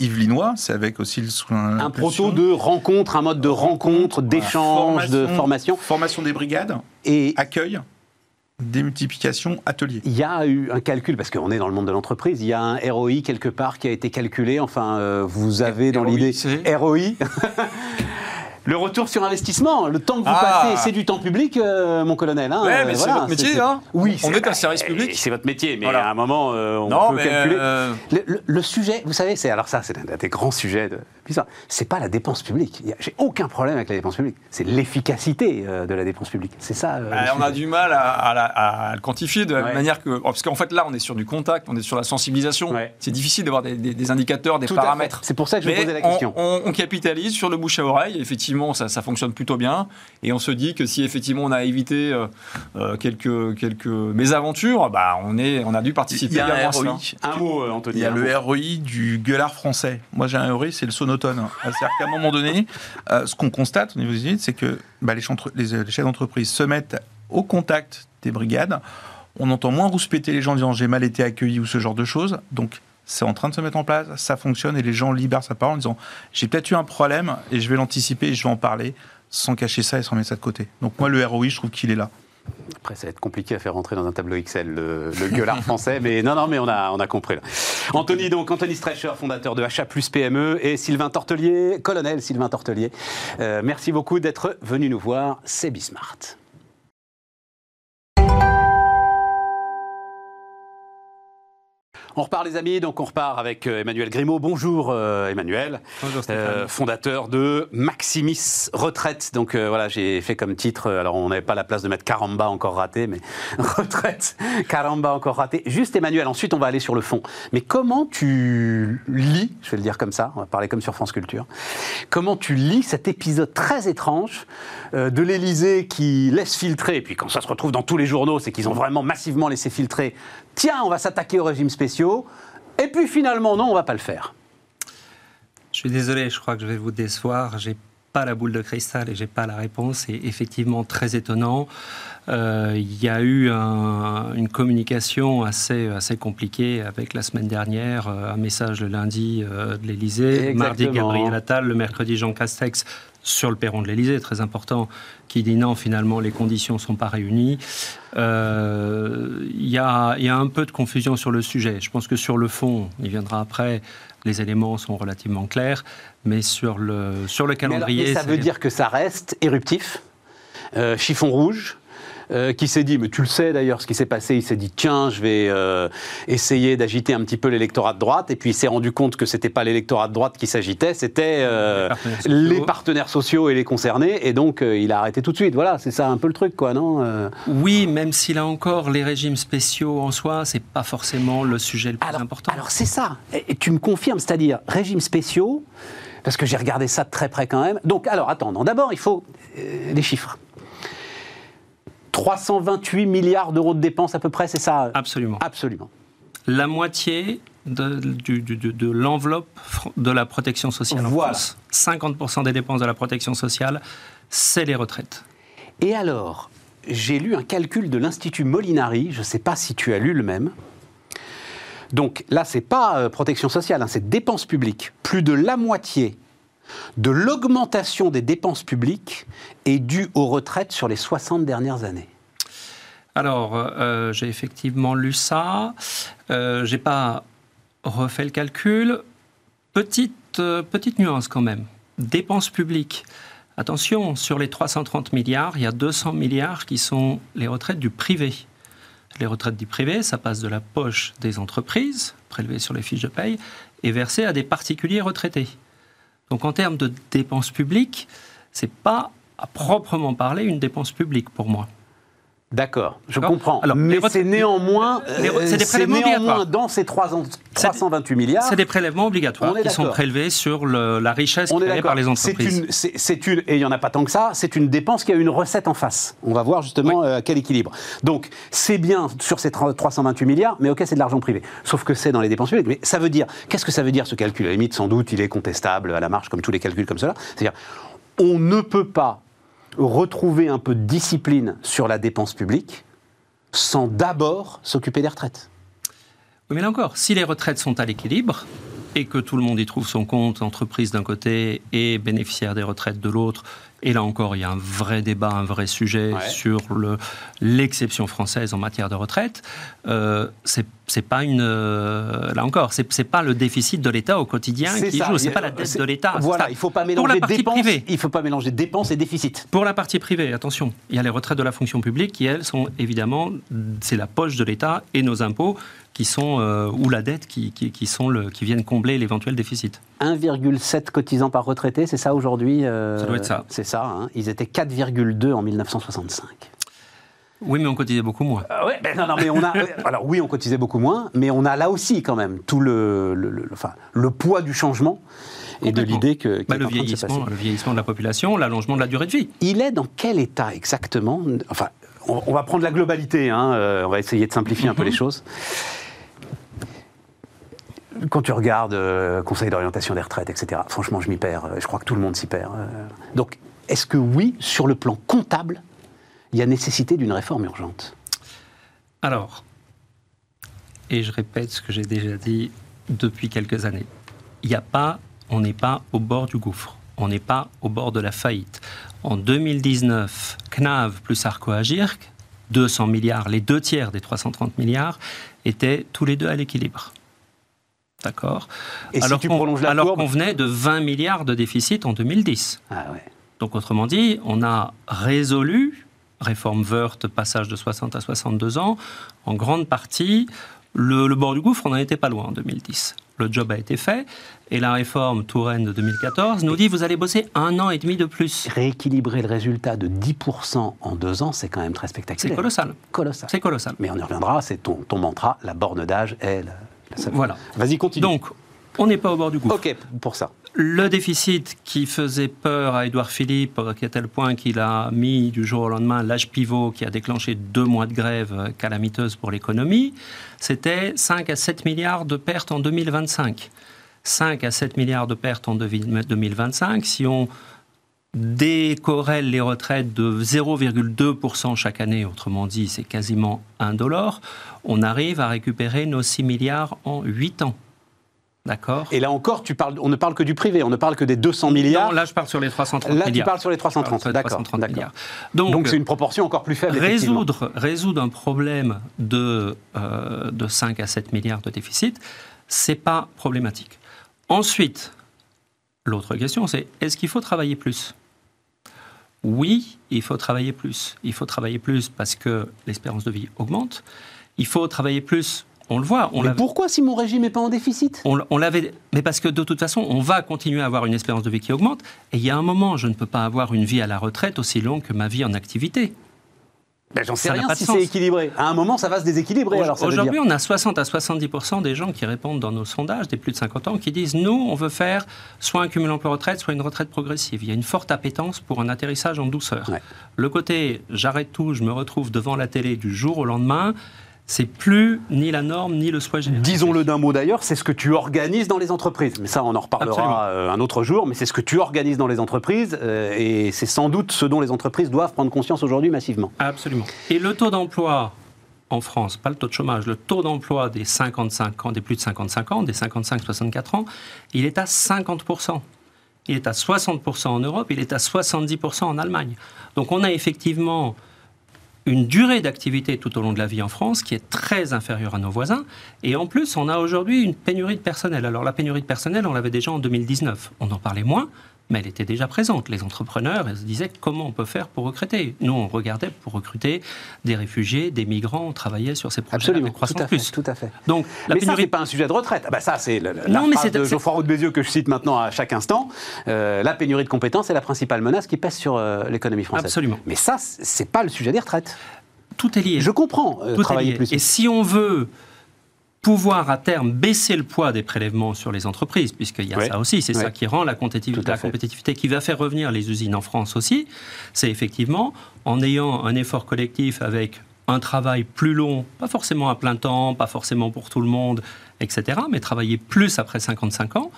Yvelinois, c'est avec aussi le un proto de rencontre, un mode de rencontre, d'échange, de formation. Formation des brigades et accueil démultiplication atelier. Il y a eu un calcul, parce qu'on est dans le monde de l'entreprise, il y a un ROI quelque part qui a été calculé, enfin, euh, vous avez dans l'idée... ROI Le retour sur investissement, le temps que vous ah. passez, c'est du temps public, euh, mon colonel. Hein, ouais, mais c'est votre métier, hein Oui, on est un service public. C'est votre métier, mais à un moment, euh, on peut calculer. Euh, le, sujet, vous savez, c'est alors ça, c'est un des grands sujets de c'est pas la dépense publique. J'ai aucun problème avec la dépense publique. C'est l'efficacité de la dépense publique. C'est ça. Bah, on a du mal à, le quantifier de la manière que. Parce qu'en fait, là, on est sur du contact, on est sur la sensibilisation. C'est difficile d'avoir des, indicateurs, des paramètres. C'est pour ça que je posais la question. On, on, capitalise sur le bouche à oreille. Effectivement, ça, ça, fonctionne plutôt bien. Et on se dit que si effectivement on a évité euh, euh, quelques, quelques mésaventures, bah, on, est, on a dû participer à un ROI. Un mot, euh, Anthony. Il y a le ROI du gueulard français. Moi, j'ai un ROI, c'est le sonotone. C'est-à-dire qu'à un moment donné, ce qu'on constate au niveau des c'est que bah, les, les chefs d'entreprise se mettent au contact des brigades. On entend moins rouspéter les gens en disant j'ai mal été accueilli ou ce genre de choses. Donc c'est en train de se mettre en place, ça fonctionne et les gens libèrent sa parole en disant j'ai peut-être eu un problème et je vais l'anticiper et je vais en parler sans cacher ça et sans mettre ça de côté. Donc moi le ROI, je trouve qu'il est là. Après, ça va être compliqué à faire rentrer dans un tableau Excel le, le gueulard français, mais non, non, mais on a, on a compris. Là. Anthony, donc, Anthony Streicher, fondateur de Achat Plus PME, et Sylvain Tortelier, colonel Sylvain Tortelier. Euh, merci beaucoup d'être venu nous voir, c'est Bismart. On repart les amis, donc on repart avec euh, Emmanuel Grimaud. Bonjour euh, Emmanuel, Bonjour, euh, fondateur de Maximis Retraite. Donc voilà, j'ai fait comme titre, alors on n'avait pas la place de mettre Caramba encore raté, mais Retraite, Caramba encore raté. Juste Emmanuel, ensuite on va aller sur le fond. Mais comment tu lis, je vais le dire comme ça, on va parler comme sur France Culture, comment tu lis cet épisode très étrange de l'Elysée qui laisse filtrer, et puis quand ça se retrouve dans tous les journaux, c'est qu'ils ont vraiment massivement laissé filtrer tiens, on va s'attaquer aux régimes spéciaux, et puis finalement, non, on va pas le faire. Je suis désolé, je crois que je vais vous décevoir. Pas la boule de cristal et j'ai pas la réponse. C'est effectivement très étonnant. Euh, il y a eu une communication assez, assez compliquée avec la semaine dernière, euh, un message le lundi euh, de l'Elysée, mardi Gabriel Attal, le mercredi Jean Castex sur le perron de l'Elysée, très important, qui dit non, finalement, les conditions ne sont pas réunies. Il y, a, y, a, un peu de confusion sur le sujet. Je pense que sur le fond, il viendra après, les éléments sont relativement clairs, mais sur le, sur le calendrier... Mais, ça veut dire que ça reste éruptif, chiffon rouge, euh, qui s'est dit, mais tu le sais d'ailleurs ce qui s'est passé, il s'est dit tiens, je vais euh, essayer d'agiter un petit peu l'électorat de droite, et puis il s'est rendu compte que c'était pas l'électorat de droite qui s'agitait, c'était euh, les, partenaires sociaux et les concernés, et donc il a arrêté tout de suite. Voilà, c'est ça un peu le truc, quoi, non Oui, même si là encore, les régimes spéciaux en soi, c'est pas forcément le sujet le plus important. Alors c'est ça, et tu me confirmes, c'est-à-dire régimes spéciaux, parce que j'ai regardé ça de très près quand même. Donc alors attends, d'abord il faut des chiffres. 328 milliards d'euros de dépenses à peu près, c'est ça Absolument. Absolument. La moitié de, de, l'enveloppe de la protection sociale en France, 50% des dépenses de la protection sociale, c'est les retraites. Et alors, j'ai lu un calcul de l'Institut Molinari, je ne sais pas si tu as lu le même. Donc là, c'est pas euh, protection sociale, hein, c'est dépenses publiques. Plus de la moitié de l'augmentation des dépenses publiques est due aux retraites sur les 60 dernières années Alors, euh, j'ai effectivement lu ça. Euh, j'ai pas refait le calcul. Petite, euh, petite nuance quand même. Dépenses publiques. Attention, sur les 330 milliards, il y a 200 milliards qui sont les retraites du privé. Les retraites du privé, ça passe de la poche des entreprises, prélevées sur les fiches de paye, et versées à des particuliers retraités. Donc en termes de dépenses publiques, c'est pas à proprement parler une dépense publique pour moi. D'accord, je comprends. Alors, mais c'est néanmoins, c'est néanmoins dans ces 328 milliards. C'est des prélèvements obligatoires qui sont prélevés sur la richesse créée par les entreprises. C'est une, et il n'y en a pas tant que ça, c'est une dépense qui a une recette en face. On va voir justement euh, quel équilibre. Donc, c'est bien sur ces 328 milliards, mais ok, c'est de l'argent privé. Sauf que c'est dans les dépenses publiques. Mais ça veut dire, qu'est-ce que ça veut dire ce calcul? À la limite, sans doute, il est contestable à la marge, comme tous les calculs comme cela. C'est-à-dire, on ne peut pas retrouver un peu de discipline sur la dépense publique sans d'abord s'occuper des retraites. Oui, mais là encore, si les retraites sont à l'équilibre et que tout le monde y trouve son compte, entreprise d'un côté et bénéficiaire des retraites de l'autre, Et là encore, il y a un vrai débat, un vrai sujet sur l'exception française en matière de retraite. Euh, c'est pas une. Euh, là encore, c'est pas le déficit de l'État au quotidien qui joue, c'est pas la dette de l'État. Voilà, il faut pas mélanger dépenses. Il faut pas mélanger dépenses et déficit. Pour la partie privée, attention, il y a les retraites de la fonction publique qui elles sont évidemment c'est la poche de l'État et nos impôts qui sont euh, ou la dette qui, qui, sont le, qui viennent combler l'éventuel déficit. 1,7 cotisants par retraité, c'est ça aujourd'hui euh, Ça doit être ça. C'est ça. Hein. Ils étaient 4,2 en 1965. Oui, mais on cotisait beaucoup moins. Euh, ouais, ben non, non, mais on a. alors oui, on cotisait beaucoup moins, mais on a là aussi quand même tout le, le, enfin, le poids du changement et de l'idée que. Bah, le, vieillissement, le vieillissement de la population, l'allongement de la durée de vie. Il est dans quel état exactement? Enfin, on, va prendre la globalité, hein, on va essayer de simplifier un peu les mhm. choses quand tu regardes euh, Conseil d'orientation des retraites, etc., franchement, je m'y perds. Je crois que tout le monde s'y perd. Euh. Donc, est-ce que oui, sur le plan comptable, il y a nécessité d'une réforme urgente? Alors, et je répète ce que j'ai déjà dit depuis quelques années, il n'y a pas, on n'est pas au bord du gouffre. On n'est pas au bord de la faillite. En 2019, CNAV plus Arco Agirc, 200 milliards, les deux tiers des 330 milliards, étaient tous les deux à l'équilibre. D'accord Alors qu'on venait de 20 milliards de déficit en 2010. Ah Donc autrement dit, on a résolu, réforme Wörth, passage de 60 à 62 ans, en grande partie, le, bord du gouffre, on n'en était pas loin en 2010. Le job a été fait, et la réforme Touraine de 2014 nous dit vous allez bosser un an et demi de plus. Rééquilibrer le résultat de 10% en deux ans, c'est quand même très spectaculaire. C'est colossal. Colossal. C'est colossal. Mais on y reviendra, c'est ton, ton mantra, la borne d'âge est voilà. Vas-y, continue. Donc, on n'est pas au bord du gouffre. Ok, pour ça. Le déficit qui faisait peur à Édouard Philippe, à tel point qu'il a mis du jour au lendemain l'âge pivot qui a déclenché deux mois de grève calamiteuse pour l'économie, c'était 5 à 7 milliards de pertes en 2025. 5 à 7 milliards de pertes en 2025. Si on décorrèle les retraites de 0,2% chaque année, autrement dit, c'est quasiment un dollar, on arrive à récupérer nos 6 milliards en 8 ans. D'accord? Et là encore, tu parles, on ne parle que du privé, on ne parle que des 200 milliards. Non, là je parle sur les 330 milliards. Là tu parles sur les 330, d'accord. Donc c'est une proportion encore plus faible. Résoudre, résoudre un problème de, euh, de 5 à 7 milliards de déficit, c'est pas problématique. Ensuite, l'autre question c'est est-ce qu'il faut travailler plus? Oui, il faut travailler plus. Il faut travailler plus parce que l'espérance de vie augmente. Il faut travailler plus on le voit. mais pourquoi si mon régime n'est pas en déficit? On, l'avait, mais parce que de toute façon, on va continuer à avoir une espérance de vie qui augmente. Et il y a un moment, je ne peux pas avoir une vie à la retraite aussi longue que ma vie en activité. Ben, j'en sais rien si c'est équilibré. À un moment, ça va se déséquilibrer. Aujourd'hui, on a 60 à 70% des gens qui répondent dans nos sondages, des plus de 50 ans, qui disent nous, on veut faire soit un cumul emploi-retraite, soit une retraite progressive. Il y a une forte appétence pour un atterrissage en douceur. Le côté j'arrête tout, je me retrouve devant la télé du jour au lendemain, c'est plus ni la norme ni le souhait général. Disons-le d'un mot d'ailleurs, c'est ce que tu organises dans les entreprises. Mais ça, on en reparlera euh, un autre jour. Mais c'est ce que tu organises dans les entreprises, euh, et c'est sans doute ce dont les entreprises doivent prendre conscience aujourd'hui massivement. Absolument. Et le taux d'emploi en France, pas le taux de chômage, le taux d'emploi des 55 ans, des plus de 55 ans, des 55-64 ans, il est à 50% il est à 60% en Europe, il est à 70% en Allemagne. Donc on a effectivement une durée d'activité tout au long de la vie en France qui est très inférieure à nos voisins. Et en plus, on a aujourd'hui une pénurie de personnel. Alors la pénurie de personnel, on l'avait déjà en 2019. On en parlait moins, mais elle était déjà présente. Les entrepreneurs se disaient comment on peut faire pour recruter? Nous, on regardait pour recruter des réfugiés, des migrants, on travaillait sur ces projets Absolument, tout à, fait, tout à fait. Donc, la mais pénurie... ça, c'est pas un sujet de retraite. Ah bah ça, c'est la, phrase de Geoffroy Roux de Bézieux que je cite maintenant à chaque instant. Euh, la pénurie de compétences est la principale menace qui pèse sur euh, l'économie française. Absolument. Mais ça, c'est pas le sujet des retraites. Tout est lié. Je comprends. Euh, tout est lié. Plus. Et si on veut pouvoir à terme baisser le poids des prélèvements sur les entreprises, puisqu'il y a ça aussi, c'est ça qui rend la, compétitivité, la compétitivité, qui va faire revenir les usines en France aussi, c'est effectivement en ayant un effort collectif avec un travail plus long, pas forcément à plein temps, pas forcément pour tout le monde, etc., mais travailler plus après 55 ans,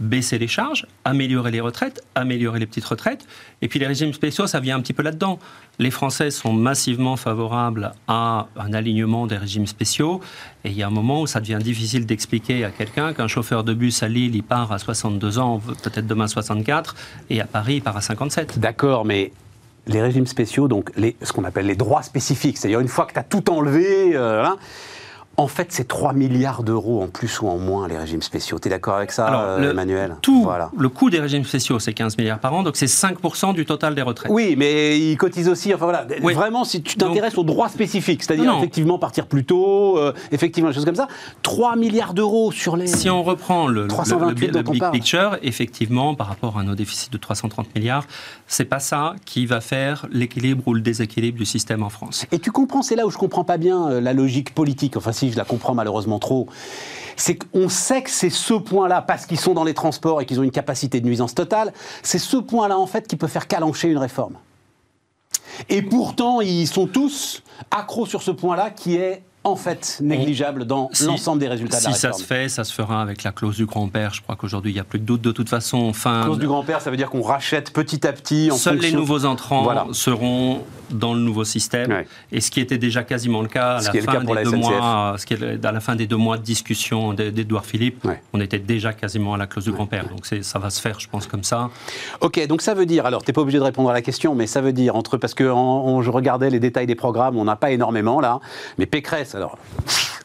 baisser les charges, améliorer les retraites, améliorer les petites retraites. Et puis les régimes spéciaux, ça vient un petit peu là-dedans. Les Français sont massivement favorables à un alignement des régimes spéciaux. Et il y a un moment où ça devient difficile d'expliquer à quelqu'un qu'un chauffeur de bus à Lille, il part à 62 ans, peut-être demain 64, et à Paris, il part à 57. D'accord, mais les régimes spéciaux, donc ce qu'on appelle les droits spécifiques, c'est-à-dire une fois que tu as tout enlevé, euh, en fait, c'est 3 milliards d'euros en plus ou en moins, les régimes spéciaux. Tu es d'accord avec ça, euh, Emmanuel? tout, voilà. Le coût des régimes spéciaux, c'est 15 milliards par an, donc c'est 5% du total des retraites. Oui, mais ils cotisent aussi. Enfin voilà, vraiment, si tu t'intéresses aux droits spécifiques, c'est-à-dire effectivement partir plus tôt, euh, effectivement, des choses comme ça, 3 milliards d'euros sur les. Si on reprend le, le, big picture, effectivement, par rapport à nos déficits de 330 milliards, c'est pas ça qui va faire l'équilibre ou le déséquilibre du système en France. Et tu comprends, c'est là où je comprends pas bien euh, la logique politique. Enfin, si je la comprends malheureusement trop, c'est qu'on sait que c'est ce point-là, parce qu'ils sont dans les transports et qu'ils ont une capacité de nuisance totale, c'est ce point-là en fait qui peut faire calancher une réforme. Et pourtant, ils sont tous accros sur ce point-là qui est en fait négligeable dans l'ensemble des résultats de la réforme. Si ça se fait, ça se fera avec la clause du grand-père. Je crois qu'aujourd'hui, il n'y a plus de doute de toute façon. Enfin, clause du grand-père, ça veut dire qu'on rachète petit à petit en Seuls les nouveaux entrants seront dans le nouveau système. Et ce qui était déjà quasiment le cas à, la, fin des deux mois, ce qui est à la fin des deux mois de discussion d'Edouard Philippe, on était déjà quasiment à la clause du grand-père. Donc ça va se faire, je pense, comme ça. Ok, donc ça veut dire, alors tu n'es pas obligé de répondre à la question, mais ça veut dire, entre parce que je regardais les détails des programmes, on n'a pas énormément là, mais Pécresse, alors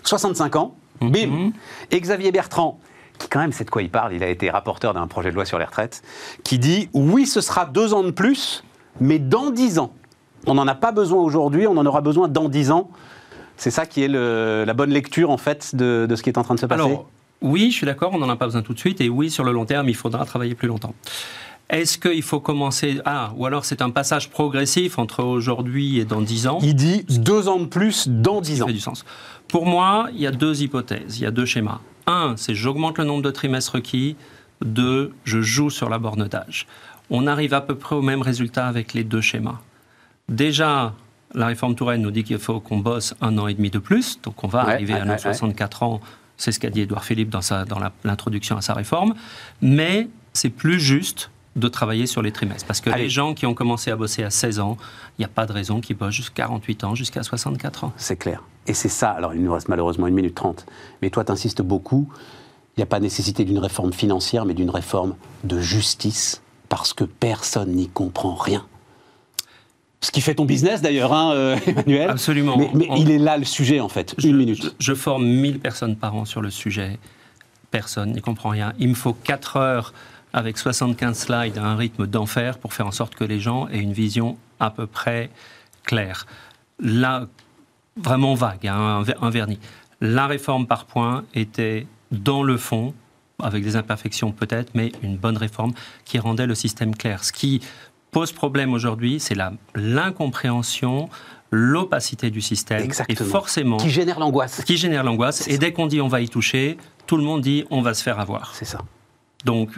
65 ans, mhm. bim, et Xavier Bertrand, qui quand même sait de quoi il parle, il a été rapporteur d'un projet de loi sur les retraites, qui dit oui, ce sera deux ans de plus, mais dans dix ans. On n'en a pas besoin aujourd'hui, on en aura besoin dans 10 ans. C'est ça qui est la bonne lecture, en fait, de, ce qui est en train de se passer Alors, oui, je suis d'accord, on n'en a pas besoin tout de suite, et oui, sur le long terme, il faudra travailler plus longtemps. Est-ce qu'il faut commencer Ah, ou alors c'est un passage progressif entre aujourd'hui et dans 10 ans? Il dit deux ans de plus dans 10 ans. Ça fait du sens. Pour moi, il y a deux hypothèses, il y a deux schémas. Un, c'est j'augmente le nombre de trimestres requis. Deux, je joue sur la borne d'âge. On arrive à peu près au même résultat avec les deux schémas. Déjà, la réforme Touraine nous dit qu'il faut qu'on bosse un an et demi de plus, donc on va arriver à nos 64 ans. C'est ce qu'a dit Édouard Philippe dans, dans l'introduction à sa réforme. Mais c'est plus juste de travailler sur les trimestres. Parce que les gens qui ont commencé à bosser à 16 ans, il n'y a pas de raison qu'ils bossent jusqu'à 48 ans, jusqu'à 64 ans. C'est clair. Et c'est ça. Alors, il nous reste malheureusement une minute trente. Mais toi, tu insistes beaucoup. Il n'y a pas nécessité d'une réforme financière, mais d'une réforme de justice, parce que personne n'y comprend rien. Ce qui fait ton business d'ailleurs, hein, euh, Emmanuel. Absolument. Mais, il est là le sujet en fait. Une minute. Je, forme 1000 personnes par an sur le sujet. Personne n'y comprend rien. Il me faut 4 heures avec 75 slides à un rythme d'enfer pour faire en sorte que les gens aient une vision à peu près claire. Là, vraiment vague, hein, un, vernis. La réforme par points était dans le fond, avec des imperfections peut-être, mais une bonne réforme qui rendait le système clair. Ce qui pose problème aujourd'hui, c'est l'incompréhension, l'opacité du système. Exactement. Et forcément. Qui génère l'angoisse. Qui génère l'angoisse. Et dès qu'on dit on va y toucher, tout le monde dit on va se faire avoir. C'est ça. Donc,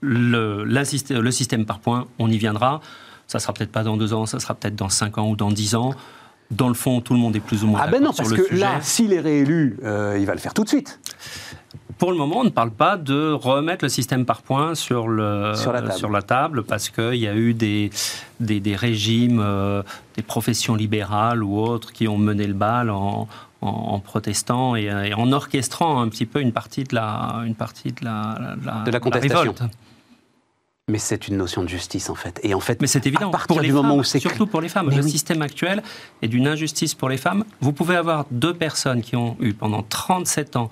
le, le système par points, on y viendra. Ça sera peut-être pas dans deux ans, ça sera peut-être dans cinq ans ou dans dix ans. Dans le fond, tout le monde est plus ou moins ah ben non, parce que là, s'il est réélu, euh, il va le faire tout de suite. Pour le moment, on ne parle pas de remettre le système par points sur, le, sur, la, table. parce qu'il y a eu des, des, régimes, euh, des professions libérales ou autres qui ont mené le bal en, en, protestant et, en orchestrant un petit peu une partie de la, une partie de la, de la contestation. Mais c'est une notion de justice en fait. Et en fait, mais c'est évident. pour les femmes, surtout pour les femmes, le système actuel est d'une injustice pour les femmes. Vous pouvez avoir deux personnes qui ont eu pendant 37 ans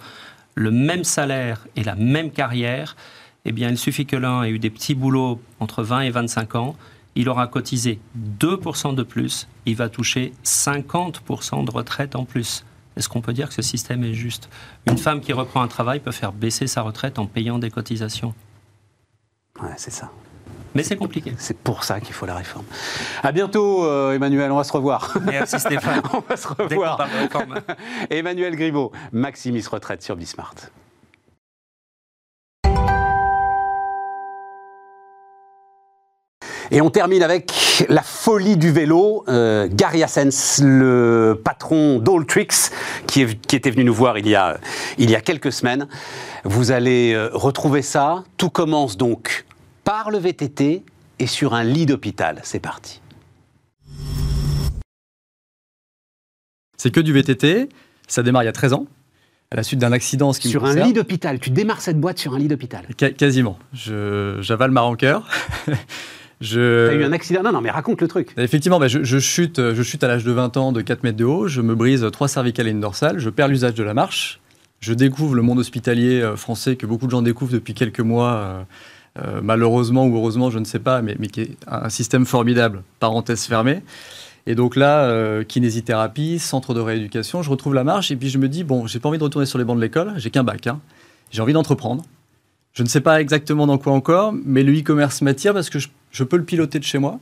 le même salaire et la même carrière. Eh bien, il suffit que l'un ait eu des petits boulots entre 20 et 25 ans. Il aura cotisé 2% de plus. Il va toucher 50% de retraite en plus. Est-ce qu'on peut dire que ce système est juste? Une femme qui reprend un travail peut faire baisser sa retraite en payant des cotisations. Ouais, c'est ça. Mais c'est compliqué. C'est pour ça qu'il faut la réforme. À bientôt, euh, Emmanuel. On va se revoir. Merci Stéphane. on va se revoir. Emmanuel Griveaux, Maximis Retraite sur Bismart. Et on termine avec la folie du vélo. Euh, Gary Hassens, le patron d'Alltrix, qui, qui était venu nous voir il y, a, il y a quelques semaines. Vous allez euh, retrouver ça. Tout commence donc par le VTT et sur un lit d'hôpital. C'est parti. C'est que du VTT. Ça démarre il y a 13 ans à la suite d'un accident. Ce sur un lit d'hôpital. Tu démarres cette boîte sur un lit d'hôpital. quasiment. J'avale ma rancœur. Je... T'as eu un accident Non, non, mais raconte le truc. Effectivement, bah, je, chute, je chute à l'âge de 20 ans de 4 mètres de haut, je me brise trois cervicales et une dorsale, je perds l'usage de la marche, je découvre le monde hospitalier euh, français que beaucoup de gens découvrent depuis quelques mois, euh, euh, malheureusement ou heureusement, je ne sais pas, mais, mais, qui est un système formidable, parenthèse fermée. Et donc là, kinésithérapie, centre de rééducation, je retrouve la marche et puis je me dis, bon, j'ai pas envie de retourner sur les bancs de l'école, j'ai qu'un bac, hein. j'ai envie d'entreprendre. Je ne sais pas exactement dans quoi encore, mais le e-commerce m'attire parce que je, peux le piloter de chez moi.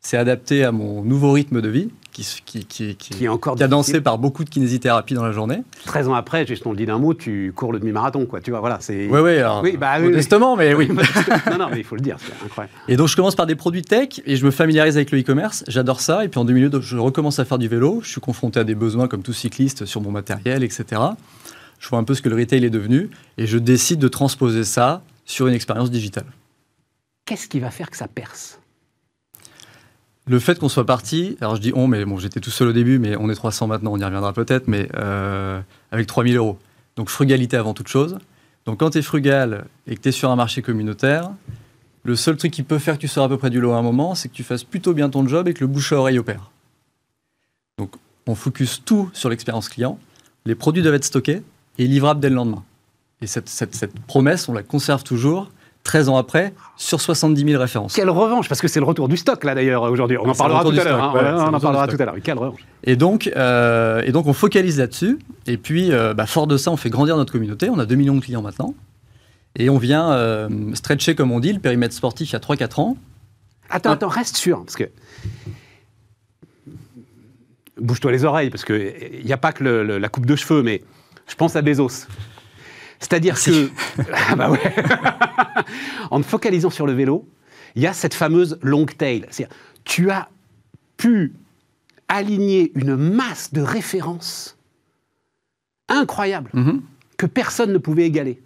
C'est adapté à mon nouveau rythme de vie, qui, qui, qui, qui est encore cadencé par beaucoup de kinésithérapie dans la journée. 13 ans après, juste on le dit d'un mot, tu cours le demi-marathon, quoi. Tu vois, voilà, c'est. Oui, oui, oui, bah, modestement, mais oui. non, non, mais il faut le dire, c'est incroyable. Et donc je commence par des produits tech et je me familiarise avec le e-commerce. J'adore ça. Et puis en deux minutes, je recommence à faire du vélo. Je suis confronté à des besoins comme tout cycliste sur mon matériel, etc je vois un peu ce que le retail est devenu, et je décide de transposer ça sur une expérience digitale. Qu'est-ce qui va faire que ça perce? Le fait qu'on soit parti, alors je dis on, mais bon, j'étais tout seul au début, mais on est 300 maintenant, on y reviendra peut-être, mais euh, avec 3000 euros. Donc frugalité avant toute chose. Donc quand tu es frugal et que tu es sur un marché communautaire, le seul truc qui peut faire que tu sors à peu près du lot à un moment, c'est que tu fasses plutôt bien ton job et que le bouche à oreille opère. Donc on focus tout sur l'expérience client. Les produits doivent être stockés, et livrable dès le lendemain. Et cette, promesse, on la conserve toujours. 13 ans après, sur 70 000 références. Quelle revanche, parce que c'est le retour du stock là d'ailleurs aujourd'hui. On en parlera tout à l'heure. Hein. on en parlera tout à l'heure. Quelle revanche. Et donc, euh, et donc on focalise là-dessus. Et puis, euh, bah, fort de ça, on fait grandir notre communauté. On a 2 millions de clients maintenant. Et on vient euh, stretcher, comme on dit, le périmètre sportif il y a 3-4 ans. Attends, attends, reste sûr, parce que bouge-toi les oreilles, parce qu'il n'y a pas que la coupe de cheveux, mais je pense à Bezos. C'est-à-dire que, ah bah ouais. En te focalisant sur le vélo, il y a cette fameuse long tail. C'est-à-dire, tu as pu aligner une masse de références incroyables mhm. que personne ne pouvait égaler.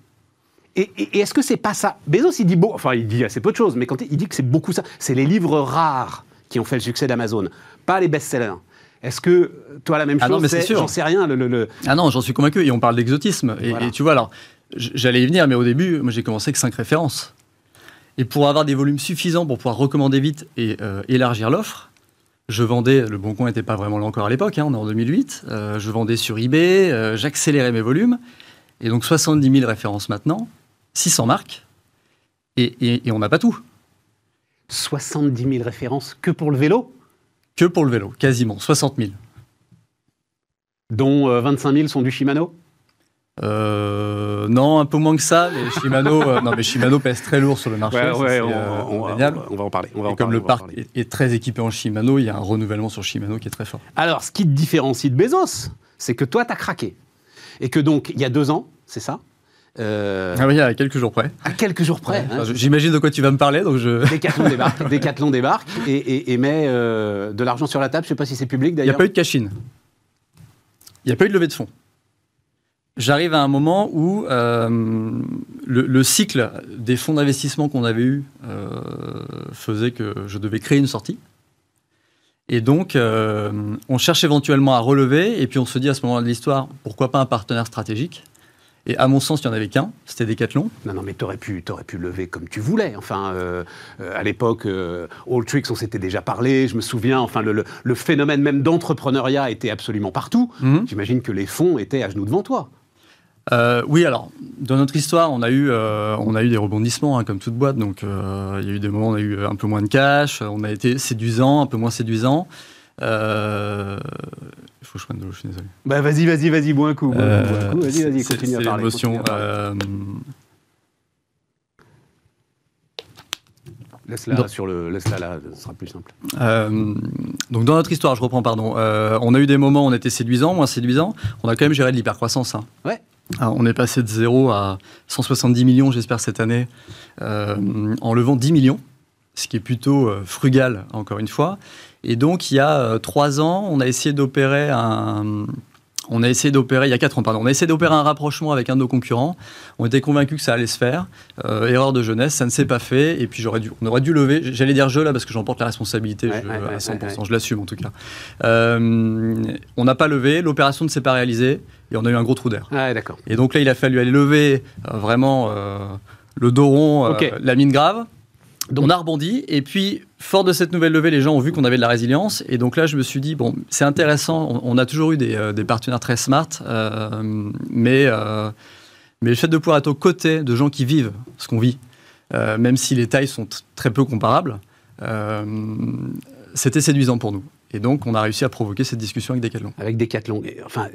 Et, est-ce que c'est pas ça? Bezos, il dit bon, enfin, il dit assez peu de choses, mais quand il dit que c'est beaucoup ça, c'est les livres rares qui ont fait le succès d'Amazon, pas les best-sellers. Est-ce que toi, la même ah chose J'en sais rien. Le, Ah non, j'en suis convaincu. Et on parle d'exotisme. Et, tu vois, alors, j'allais y venir, mais au début, moi, j'ai commencé avec cinq références. Et pour avoir des volumes suffisants pour pouvoir recommander vite et euh, élargir l'offre, je vendais, le Bon Coin n'était pas vraiment là encore à l'époque, hein, on est en 2008, euh, je vendais sur eBay, euh, j'accélérais mes volumes, et donc 70 000 références maintenant, 600 marques, et, et on n'a pas tout. 70 000 références que pour le vélo? Que pour le vélo, quasiment, 60 000. Dont 25 euh, 000 sont du Shimano? Euh, non, un peu moins que ça. Les Shimano, euh, non, mais Shimano pèse très lourd sur le marché. Ouais, on, va en parler. comme le parc est, très équipé en Shimano, il y a un renouvellement sur Shimano qui est très fort. Alors, ce qui te différencie de Bezos, c'est que toi, tu as craqué. Et que donc, il y a deux ans, c'est ça euh, ah oui, à quelques jours près. À quelques jours près. Hein. J'imagine de quoi tu vas me parler. Donc je... Décathlon débarque, Décathlon débarque et, met euh, de l'argent sur la table. Je ne sais pas si c'est public d'ailleurs. Il n'y a pas eu de cachine. Il n'y a pas eu de levée de fonds. J'arrive à un moment où euh, le, cycle des fonds d'investissement qu'on avait eu faisait que je devais créer une sortie. Et donc, on cherche éventuellement à relever, et puis on se dit à ce moment-là de l'histoire, pourquoi pas un partenaire stratégique? Et à mon sens, il n'y en avait qu'un, c'était Decathlon. Non, non, mais tu aurais pu, aurais pu lever comme tu voulais. Enfin, euh, euh, à l'époque, euh, All Tricks, on s'était déjà parlé, je me souviens, enfin, le, phénomène même d'entrepreneuriat était absolument partout. Mhm. J'imagine que les fonds étaient à genoux devant toi. Oui, alors, dans notre histoire, on a eu, on a eu des rebondissements, hein, comme toute boîte. Donc, il y a eu des moments où on a eu un peu moins de cash, on a été séduisant, un peu moins séduisant. Euh, il faut que je prenne de l'eau, je suis désolé. Bah vas-y, vas-y, vas-y, bois un coup. Euh, vas-y, vas-y, continue à parler. l'émotion. Euh, Laisse-la sur le, laisse-la là, ce sera plus simple. donc dans notre histoire, je reprends, pardon. on a eu des moments où on était séduisant, moins séduisant. On a quand même géré de l'hypercroissance. Hein. Ouais. On est passé de 0 à 170 millions, j'espère, cette année, en levant 10 millions ce qui est plutôt frugal, encore une fois. Et donc, il y a trois ans, on a essayé d'opérer un, on a essayé d'opérer, il y a 4 ans, pardon, on a essayé d'opérer un rapprochement avec un de nos concurrents. On était convaincus que ça allait se faire. Euh, erreur de jeunesse, ça ne s'est pas fait. Et puis j'aurais dû, on aurait dû lever. J'allais dire je là parce que j'en porte la responsabilité à 100%. je l'assume en tout cas. Euh, on n'a pas levé, l'opération ne s'est pas réalisée et on a eu un gros trou d'air. d'accord. Et donc là, il a fallu aller lever euh, vraiment le dos rond, la mine grave. Donc, on a rebondi. Et puis, fort de cette nouvelle levée, les gens ont vu qu'on avait de la résilience. Et donc là, je me suis dit, bon, c'est intéressant. On, a toujours eu des, euh, partenaires très smart. Euh, mais, euh, mais le fait de pouvoir être aux côtés de gens qui vivent ce qu'on vit, même si les tailles sont très peu comparables, c'était séduisant pour nous. Et donc, on a réussi à provoquer cette discussion avec Decathlon. Avec Decathlon. Enfin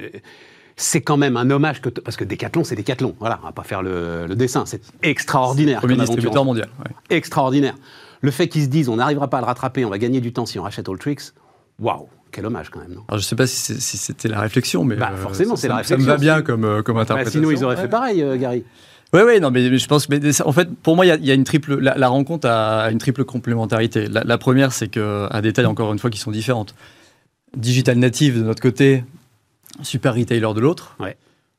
c'est quand même un hommage que parce que Decathlon, c'est Decathlon. Voilà, on va pas faire le, dessin. C'est extraordinaire. Premier distributeur mondial. Extraordinaire. Le fait qu'ils se disent, on n'arrivera pas à le rattraper, on va gagner du temps si on rachète All Tricks. Waouh, quel hommage quand même. Non? Alors, je sais pas si c'était la réflexion, mais bah, forcément, c'est la réflexion. Ça me va bien comme, euh, comme bah, interprétation. sinon, ils auraient fait pareil, euh, Gary. Oui, oui, non, mais je pense que, en fait, pour moi, il y, a une triple, la, rencontre a une triple complémentarité. La, première, c'est qu'à des tailles, encore une fois, qui sont différentes. Digital native de notre côté, super retailer de l'autre.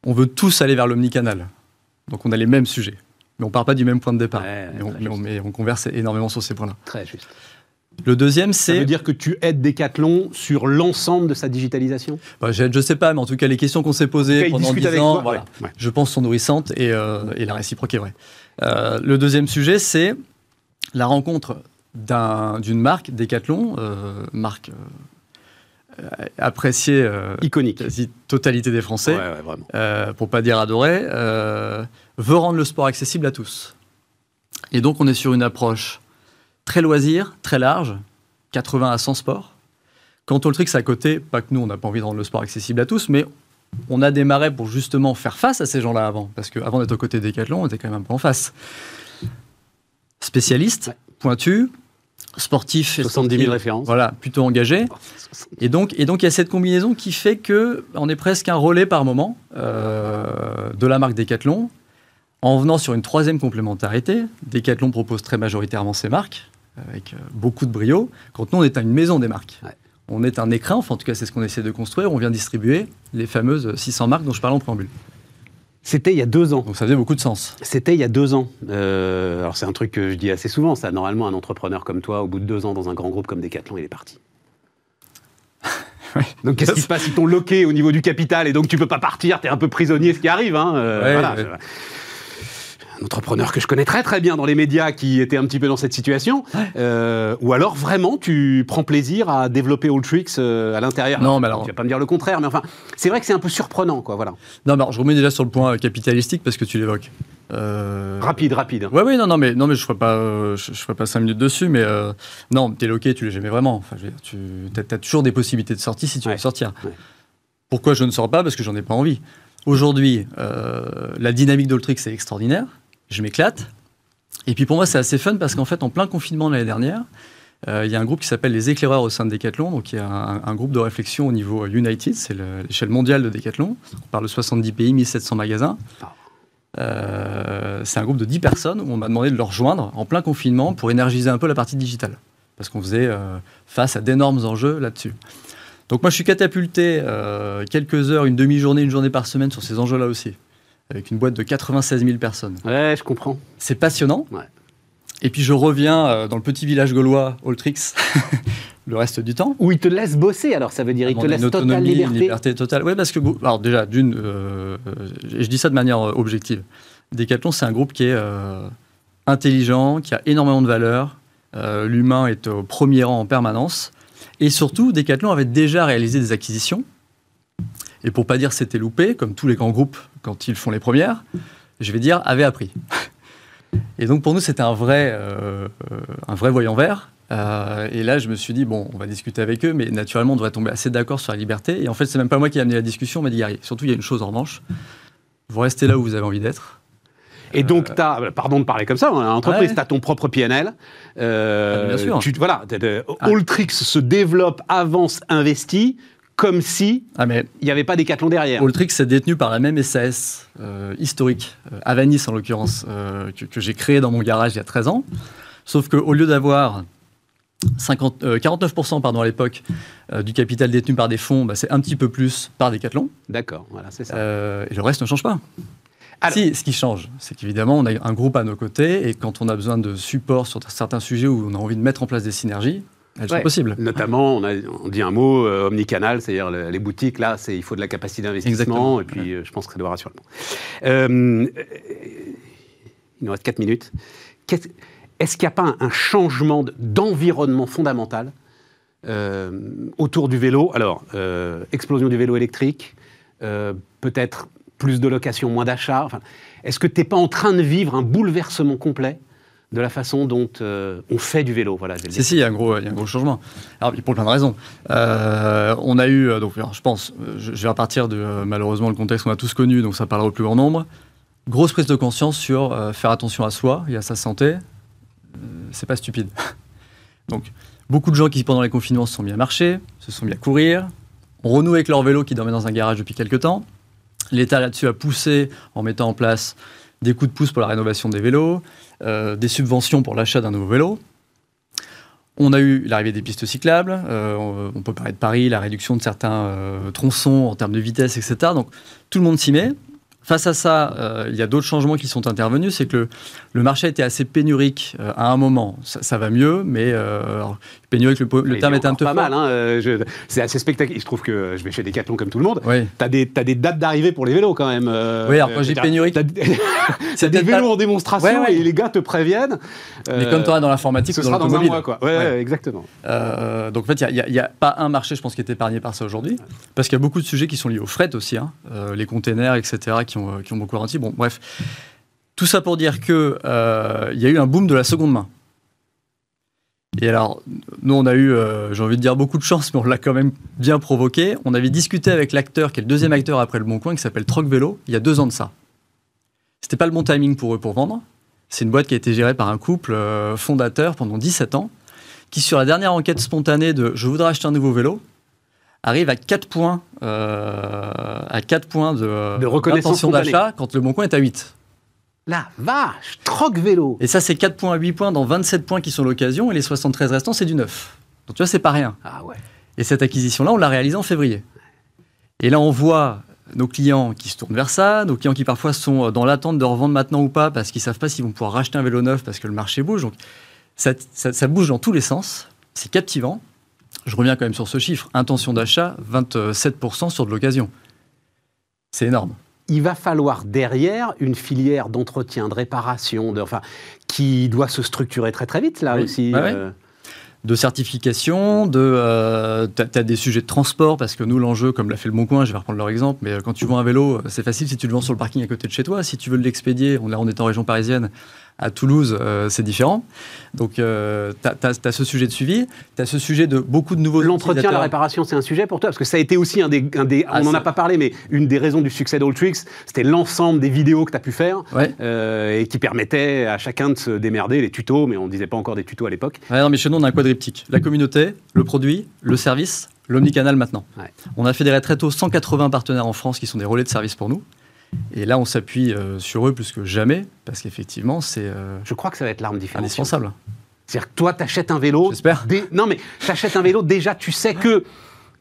On veut tous aller vers l'omnicanal. Donc on a les mêmes sujets. Mais on part pas du même point de départ. mais, on, converse énormément sur ces points-là. Très juste. Le deuxième, c'est. Ça veut dire que tu aides Decathlon sur l'ensemble de sa digitalisation? Bah, Je ne sais pas, mais en tout cas, les questions qu'on s'est posées pendant 10 ans, je pense, sont nourrissantes et, euh, la réciproque est vraie. Euh, le deuxième sujet, c'est la rencontre d'une marque, Decathlon, euh, marque euh, apprécié euh, iconique. quasi totalité des Français. Euh, pour pas dire adoré veut rendre le sport accessible à tous. Et donc on est sur une approche très loisir très large 80 à 100 sports. Quant au truc c'est à côté pas que nous on n'a pas envie de rendre le sport accessible à tous mais on a démarré pour justement faire face à ces gens-là avant parce qu'avant d'être aux côtés des Decathlon on était quand même un peu en face. Spécialiste pointu sportif. 70 000 références. Voilà, plutôt engagé. Et donc, et donc, il y a cette combinaison qui fait que on est presque un relais par moment euh, de la marque Decathlon. En venant sur une troisième complémentarité, Decathlon propose très majoritairement ses marques, avec euh, beaucoup de brio, quand nous, on est une maison des marques. On est un écrin, enfin, en tout cas, c'est ce qu'on essaie de construire. On vient distribuer les fameuses 600 marques dont je parlais en préambule. C'était il y a deux ans. Donc ça faisait beaucoup de sens. C'était il y a deux ans. Euh, alors c'est un truc que je dis assez souvent, ça. Normalement, un entrepreneur comme toi, au bout de deux ans dans un grand groupe comme Decathlon, il est parti. Donc qu'est-ce qui se passe? Ils t'ont loqué au niveau du capital et donc tu peux pas partir, tu es un peu prisonnier, ce qui arrive. Hein, euh, voilà un entrepreneur que je connais très très bien dans les médias qui était un petit peu dans cette situation, euh, ou alors vraiment tu prends plaisir à développer All Tricks euh, à l'intérieur. Non, mais alors, tu vas pas me dire le contraire, mais enfin, c'est vrai que c'est un peu surprenant, quoi, voilà. Non, mais alors, je remets déjà sur le point capitalistique parce que tu l'évoques. Euh... Rapide, rapide. Oui, oui, non, non, mais non, mais je ferai pas, je, ferai pas cinq minutes dessus, mais euh, non, t'es loqué, tu l'as jamais vraiment. Enfin, je veux dire, tu as, toujours des possibilités de sortie si tu veux sortir. Pourquoi je ne sors pas? Parce que j'en ai pas envie. Aujourd'hui, la dynamique d'Alltrix est extraordinaire je m'éclate. Et puis pour moi, c'est assez fun parce qu'en fait, en plein confinement l'année dernière, euh, il y a un groupe qui s'appelle les éclaireurs au sein de Decathlon, donc il y a un, groupe de réflexion au niveau United, c'est l'échelle mondiale de Decathlon. On parle de 70 pays, 1700 magasins. Euh, c'est un groupe de 10 personnes où on m'a demandé de leur rejoindre en plein confinement pour énergiser un peu la partie digitale. Parce qu'on faisait euh, face à d'énormes enjeux là-dessus. Donc moi, je suis catapulté quelques heures, une demi-journée, une journée par semaine sur ces enjeux-là aussi avec une boîte de 96 000 personnes. Ouais, je comprends. C'est passionnant. Et puis je reviens euh, dans le petit village gaulois, Altrix, le reste du temps. Où il te laisse bosser, alors ça veut dire, il te laisse totale liberté. Une liberté totale. Oui, parce que, alors déjà, d'une, euh, je dis ça de manière euh, objective. Decathlon, c'est un groupe qui est intelligent, qui a énormément de valeur. L'humain est au premier rang en permanence. Et surtout, Decathlon avait déjà réalisé des acquisitions et pour pas dire c'était loupé, comme tous les grands groupes quand ils font les premières, je vais dire avait appris. Et donc pour nous, c'était un vrai, euh, un vrai voyant vert. Euh, et là, je me suis dit, bon, on va discuter avec eux, mais naturellement, on devrait tomber assez d'accord sur la liberté. Et en fait, c'est même pas moi qui ai amené la discussion, mais dit, surtout, il y a une chose en revanche. Vous restez là où vous avez envie d'être. Et donc, euh, tu as, pardon de parler comme ça, hein, entreprise, tu as ton propre PNL. Euh, bien sûr. Tu, voilà, Alltrix se développe, avance, investit comme si ah, il n'y avait pas Decathlon derrière. Alltrix est détenu par la même SAS euh, historique, euh, Avanis en l'occurrence, euh, que, j'ai créé dans mon garage il y a 13 ans. Sauf qu'au lieu d'avoir 50, 49% pardon, à l'époque du capital détenu par des fonds, bah, c'est un petit peu plus par Decathlon. D'accord, voilà, c'est ça. et le reste ne change pas. Si, ce qui change, c'est qu'évidemment, on a un groupe à nos côtés et quand on a besoin de support sur certains sujets où on a envie de mettre en place des synergies, elles sont possibles. Notamment, on, a, on dit un mot, euh, omnicanal, c'est-à-dire les boutiques, là, il faut de la capacité d'investissement, et puis euh, je pense que ça doit rassurer. Euh, il nous reste 4 minutes. Est-ce qu'il n'y a pas un, changement d'environnement fondamental autour du vélo? Alors, explosion du vélo électrique, peut-être plus de location, moins d'achats enfin, Est-ce que tu n'es pas en train de vivre un bouleversement complet? De la façon dont euh, on fait du vélo. Voilà, si, si, il y, a un gros, il y a un gros changement. Alors, pour plein de raisons. Euh, on a eu, euh, donc, je pense, je, vais repartir de malheureusement le contexte qu'on a tous connu, donc ça parlera au plus grand nombre. Grosse prise de conscience sur faire attention à soi et à sa santé. c'est pas stupide. donc, beaucoup de gens qui, pendant les confinements, se sont mis à marcher, se sont mis à courir, ont renoué avec leur vélo qui dormait dans un garage depuis quelques temps. L'État là-dessus a poussé en mettant en place des coups de pouce pour la rénovation des vélos, euh, des subventions pour l'achat d'un nouveau vélo. On a eu l'arrivée des pistes cyclables, euh, on peut parler de Paris, la réduction de certains euh, tronçons en termes de vitesse, etc. Donc tout le monde s'y met. Face à ça, il y a d'autres changements qui sont intervenus. C'est que le, marché était assez pénurique à un moment. Ça, va mieux, mais pénurique, le, terme est un peu pas mal. Hein, c'est assez spectaculaire. Je trouve que je vais chez Decathlon comme tout le monde. Oui. Tu as, des dates d'arrivée pour les vélos quand même. oui, alors quand j'ai pénurique. C'est des vélos en démonstration et les gars te préviennent. mais comme tu auras dans l'informatique, ce sera dans un mois. Quoi. Ouais, exactement. donc en fait, il n'y a, pas un marché, je pense, qui est épargné par ça aujourd'hui. Parce qu'il y a beaucoup de sujets qui sont liés au fret aussi. Hein, les containers, etc., qui euh, qui ont, beaucoup ralenti. Bon, bref. Tout ça pour dire qu'il euh, y a eu un boom de la seconde main. Et alors, nous, on a eu, euh, j'ai envie de dire, beaucoup de chance, mais on l'a quand même bien provoqué. On avait discuté avec l'acteur, qui est le deuxième acteur après Le Bon Coin, qui s'appelle Troc Vélo, il y a deux ans de ça. C'était pas le bon timing pour eux pour vendre. C'est une boîte qui a été gérée par un couple fondateur pendant 17 ans, qui, sur la dernière enquête spontanée de je voudrais acheter un nouveau vélo, arrive à 4 points, euh, à 4 points de, de reconnaissance d'achat quand le bon coin est à 8. La vache, troc vélo. Et ça, c'est 4 points à 8 points dans 27 points qui sont l'occasion, et les 73 restants, c'est du 9. Donc tu vois, c'est pas rien. Ah ouais. Et cette acquisition-là, on l'a réalisée en février. Et là, on voit nos clients qui se tournent vers ça, nos clients qui parfois sont dans l'attente de revendre maintenant ou pas, parce qu'ils savent pas s'ils vont pouvoir racheter un vélo neuf parce que le marché bouge. Donc ça, ça bouge dans tous les sens. C'est captivant. Je reviens quand même sur ce chiffre. Intention d'achat, 27% sur de l'occasion. C'est énorme. Il va falloir derrière une filière d'entretien, de réparation, de, enfin, qui doit se structurer très très vite là aussi. Euh. De certification, de, euh, tu as, des sujets de transport, parce que nous, l'enjeu, comme l'a fait le Bon Coin, je vais reprendre leur exemple, mais euh, quand tu vends un vélo, c'est facile si tu le vends sur le parking à côté de chez toi. Si tu veux l'expédier, on, on est en région parisienne, à Toulouse, euh, c'est différent. Donc, euh, tu as, ce sujet de suivi, tu as ce sujet de beaucoup de nouveaux L'entretien, la réparation, c'est un sujet pour toi Parce que ça a été aussi un des. Un des ah, on n'en a pas parlé, mais une des raisons du succès d'Alltricks, c'était l'ensemble des vidéos que tu as pu faire euh, et qui permettaient à chacun de se démerder, les tutos, mais on ne disait pas encore des tutos à l'époque. Ouais, non, mais chez nous, on a un quadriptyque la communauté, le produit, le service, l'omnicanal maintenant. On a fédéré très tôt 180 partenaires en France qui sont des relais de service pour nous. Et là, on s'appuie euh, sur eux plus que jamais, parce qu'effectivement, c'est. Euh, Je crois que ça va être l'arme différenciante. Indispensable. C'est-à-dire que toi, tu achètes un vélo. J'espère. Non, mais tu achètes un vélo, déjà, tu sais que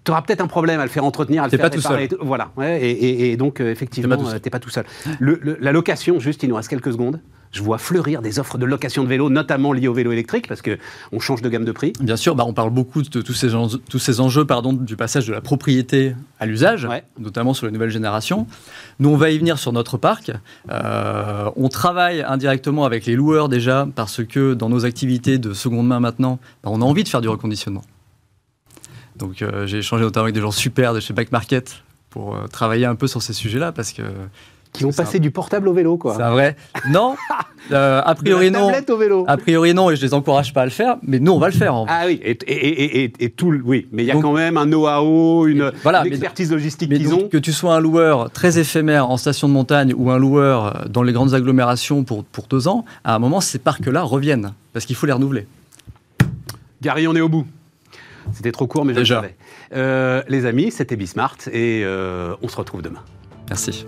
tu auras peut-être un problème à le faire entretenir, à le faire pas tout seul. Voilà. et, donc, euh, effectivement, tu n'es pas tout seul. la location, juste, il nous reste quelques secondes je vois fleurir des offres de location de vélo, notamment liées au vélo électrique, parce qu'on change de gamme de prix. Bien sûr, bah, on parle beaucoup de tous ces enjeux, tous ces enjeux pardon, du passage de la propriété à l'usage, notamment sur les nouvelles générations. Nous, on va y venir sur notre parc. Euh, on travaille indirectement avec les loueurs déjà, parce que dans nos activités de seconde main maintenant, bah, on a envie de faire du reconditionnement. Donc euh, j'ai échangé notamment avec des gens super de chez Back Market pour euh, travailler un peu sur ces sujets-là, parce que qui ont passé du portable au vélo, quoi. C'est vrai. Non, euh, a priori non. Au vélo. A priori non, et je les encourage pas à le faire, mais nous on va le faire. ah oui, et, et, et, et, tout, oui, mais il y a quand même un know-how, une, expertise logistique qu'ils ont. Que tu sois un loueur très éphémère en station de montagne ou un loueur dans les grandes agglomérations pour, pour deux ans, à un moment ces parcs-là reviennent parce qu'il faut les renouveler. Gary, on est au bout. C'était trop court, mais je le savais. Euh, les amis, c'était Bismart et euh, on se retrouve demain. Merci.